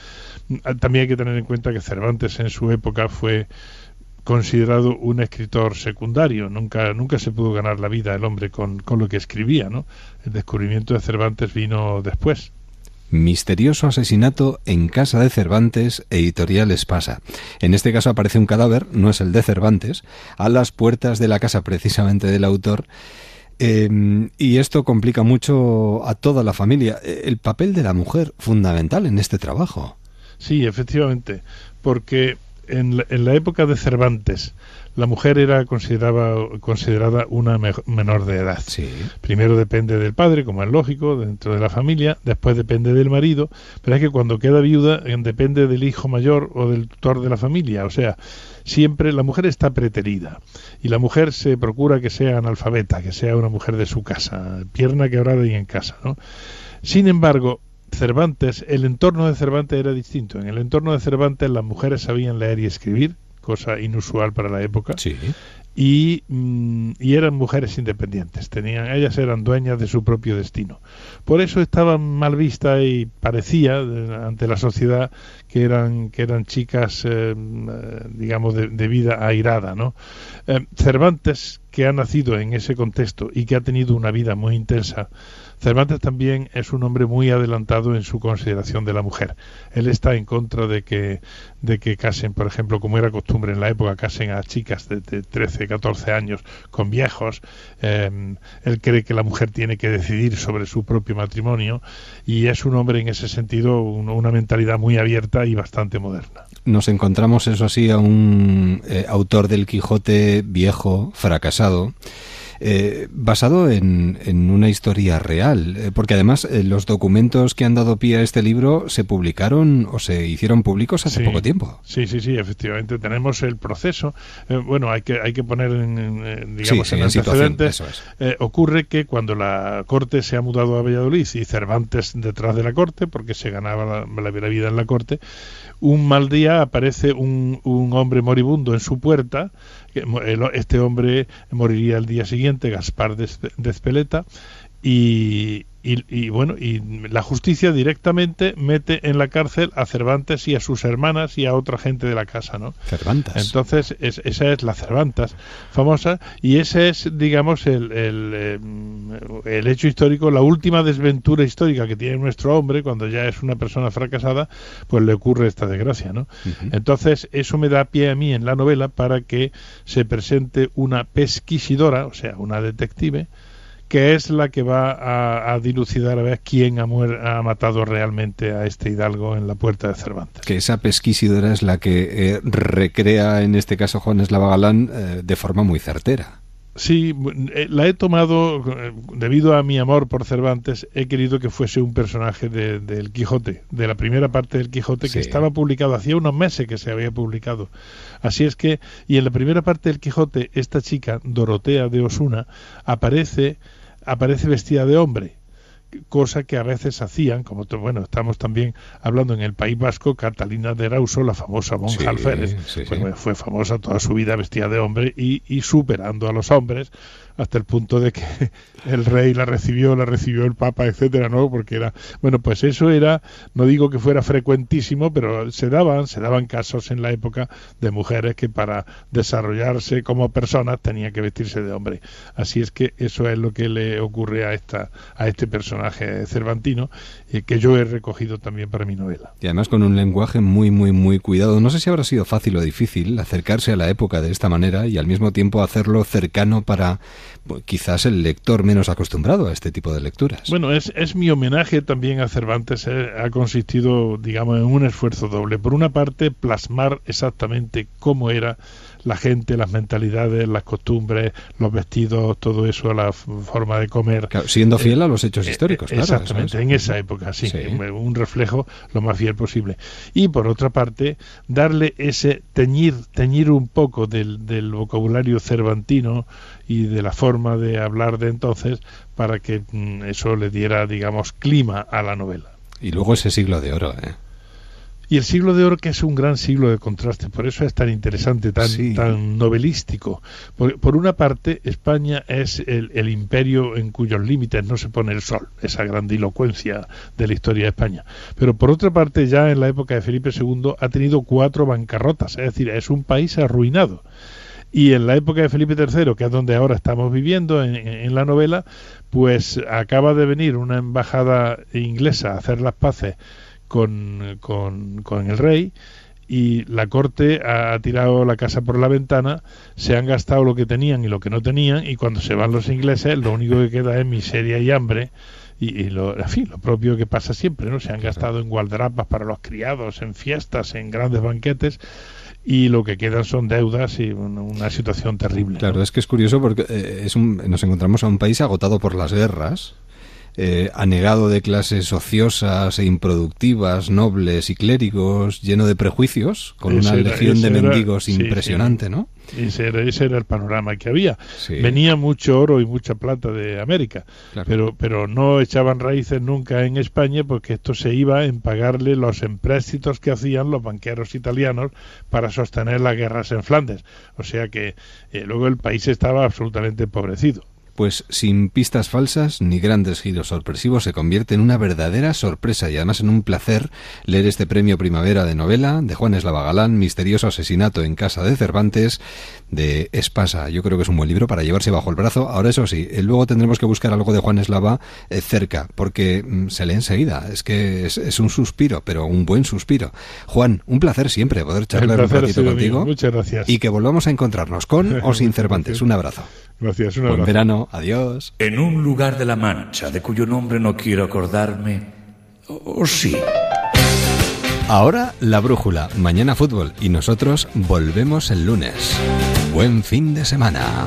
También hay que tener en cuenta que Cervantes en su época fue considerado un escritor secundario. Nunca, nunca se pudo ganar la vida el hombre con, con lo que escribía, ¿no? El descubrimiento de Cervantes vino después. Misterioso asesinato en casa de Cervantes, editorial Espasa. En este caso aparece un cadáver, no es el de Cervantes, a las puertas de la casa precisamente del autor. Eh, y esto complica mucho a toda la familia. Eh, El papel de la mujer, fundamental en este trabajo. Sí, efectivamente, porque en la, en la época de Cervantes la mujer era considerada, considerada una me- menor de edad. Primero depende del padre, como es lógico, dentro de la familia, después depende del marido, pero es que cuando queda viuda depende del hijo mayor o del tutor de la familia, o sea, siempre la mujer está preterida y la mujer se procura que sea analfabeta, que sea una mujer de su casa, pierna quebrada y en casa, ¿no? Sin embargo, Cervantes, el entorno de Cervantes era distinto. En el entorno de Cervantes las mujeres sabían leer y escribir, cosa inusual para la época. Y, mm, y eran mujeres independientes, tenían, ellas eran dueñas de su propio destino. Por eso estaban mal vistas y parecía ante la sociedad que eran, que eran chicas, eh, eh, digamos, de, de vida airada. ¿no? Eh, Cervantes, que ha nacido en ese contexto y que ha tenido una vida muy intensa, Cervantes también es un hombre muy adelantado en su consideración de la mujer. Él está en contra de que, de que casen, por ejemplo, como era costumbre en la época, casen a chicas de, de 13, 14 años con viejos. Eh, él cree que la mujer tiene que decidir sobre su propio matrimonio y es un hombre en ese sentido, un- una mentalidad muy abierta y bastante moderna. Nos encontramos, eso sí, a un eh, autor del Quijote viejo, fracasado, eh, basado en, en, una historia real, eh, porque además eh, los documentos que han dado pie a este libro se publicaron o se hicieron públicos hace Sí. poco tiempo. Sí, sí, sí, efectivamente. Tenemos el proceso. Eh, bueno, hay que, hay que poner, en, digamos, Sí, en en antecedentes. es. Ocurre que cuando la corte se ha mudado a Valladolid y Cervantes detrás de la corte, porque se ganaba la, la- la vida en la corte, un mal día aparece un, un hombre moribundo en su puerta. Este hombre moriría el día siguiente, Gaspar de Espeleta, y, y- y, bueno, y la justicia directamente mete en la cárcel a Cervantes y a sus hermanas y a otra gente de la casa, ¿no? Cervantes. Entonces, es- esa es la Cervantas famosa y ese es, digamos, el, el, eh, el hecho histórico, la última desventura histórica que tiene nuestro hombre cuando ya es una persona fracasada, pues le ocurre esta desgracia, ¿no? Entonces, eso me da pie a mí en la novela para que se presente una pesquisidora, o sea, una detective, que es la que va a, a dilucidar a ver quién ha, muer- ha matado realmente a este hidalgo en la puerta de Cervantes. Que esa pesquisidora es la que eh, recrea, en este caso Juan Eslava Galán, eh, de forma muy certera. Sí, eh, la he tomado eh, debido a mi amor por Cervantes. He querido que fuese un personaje de- del Quijote, de la primera parte del Quijote que estaba publicado hacía unos meses que se había publicado. Así es que, y en la primera parte del Quijote, esta chica Dorotea de Osuna aparece, aparece vestida de hombre cosa que a veces hacían, como bueno, estamos también hablando en el País Vasco, Catalina de Erauso, la famosa monja Sí, alférez, sí, fue, sí. fue famosa toda su vida vestida de hombre y, y superando a los hombres hasta el punto de que el rey la recibió, la recibió el papa, etcétera, ¿no? Porque era, bueno, pues eso era, no digo que fuera frecuentísimo, pero se daban, se daban casos en la época de mujeres que para desarrollarse como personas tenían que vestirse de hombre. Así es que eso es lo que le ocurre a esta, a este personaje cervantino, eh, que yo he recogido también para mi novela. Y además con un lenguaje muy, muy, muy cuidado. No sé si habrá sido fácil o difícil acercarse a la época de esta manera y al mismo tiempo hacerlo cercano para quizás el lector menos acostumbrado a este tipo de lecturas. Bueno, es, es mi homenaje también a Cervantes. eh, ha consistido, digamos, en un esfuerzo doble. Por una parte, plasmar exactamente cómo era la gente, las mentalidades, las costumbres, los vestidos, todo eso, la forma de comer. Claro, siendo fiel Eh, a los hechos eh, históricos, claro, Exactamente, es. en esa época, sí, Sí. un reflejo lo más fiel posible. Y por otra parte, darle ese teñir, teñir un poco del, del vocabulario cervantino y de la forma de hablar de entonces para que mm, eso le diera, digamos, clima a la novela. Y luego ese siglo de oro, ¿eh? Y el siglo de oro que es un gran siglo de contraste, por eso es tan interesante, tan, Sí. tan novelístico. Por, por una parte, España es el, el imperio en cuyos límites no se pone el sol, esa grandilocuencia de la historia de España. Pero por otra parte, ya en la época de Felipe II ha tenido cuatro bancarrotas, es decir, es un país arruinado. Y en la época de Felipe III, que es donde ahora estamos viviendo en, en la novela, pues acaba de venir una embajada inglesa a hacer las paces con, con, con el rey y la corte ha, tirado la casa por la ventana, se han gastado lo que tenían y lo que no tenían y cuando se van los ingleses lo único que queda es miseria y hambre y, y lo, en fin, lo propio que pasa siempre, ¿no? Se han gastado en guardrapas para los criados, en fiestas, en grandes banquetes y lo que quedan son deudas y una, situación terrible. Claro, es que es curioso porque eh, es un, nos encontramos a un país agotado por las guerras, eh, anegado de clases ociosas e improductivas, nobles y clérigos, lleno de prejuicios, con Ese una era- legión de era- mendigos sí, impresionante, sí. ¿no? Ese era, ese era el panorama que había. Sí. Venía mucho oro y mucha plata de América, Claro. pero, pero no echaban raíces nunca en España porque esto se iba en pagarle los empréstitos que hacían los banqueros italianos para sostener las guerras en Flandes. O sea que eh, luego el país estaba absolutamente empobrecido. Pues sin pistas falsas ni grandes giros sorpresivos se convierte en una verdadera sorpresa y además en un placer leer este premio Primavera de novela de Juan Eslava Galán, Misterioso asesinato en casa de Cervantes, de Espasa. Yo creo que es un buen libro para llevarse bajo el brazo. Ahora eso sí, eh, luego tendremos que buscar algo de Juan Eslava eh, cerca, porque mm, se lee enseguida. Es que es, es un suspiro, pero un buen suspiro. Juan, un placer siempre poder charlar un ratito contigo. mío. Muchas gracias. Y que volvamos a encontrarnos con o sin Cervantes. Un abrazo. Gracias, un Buen abrazo. verano. Adiós. En un lugar de la Mancha, de cuyo nombre no quiero acordarme. ¿O o sí? Ahora la brújula, mañana fútbol y nosotros volvemos el lunes. Buen fin de semana.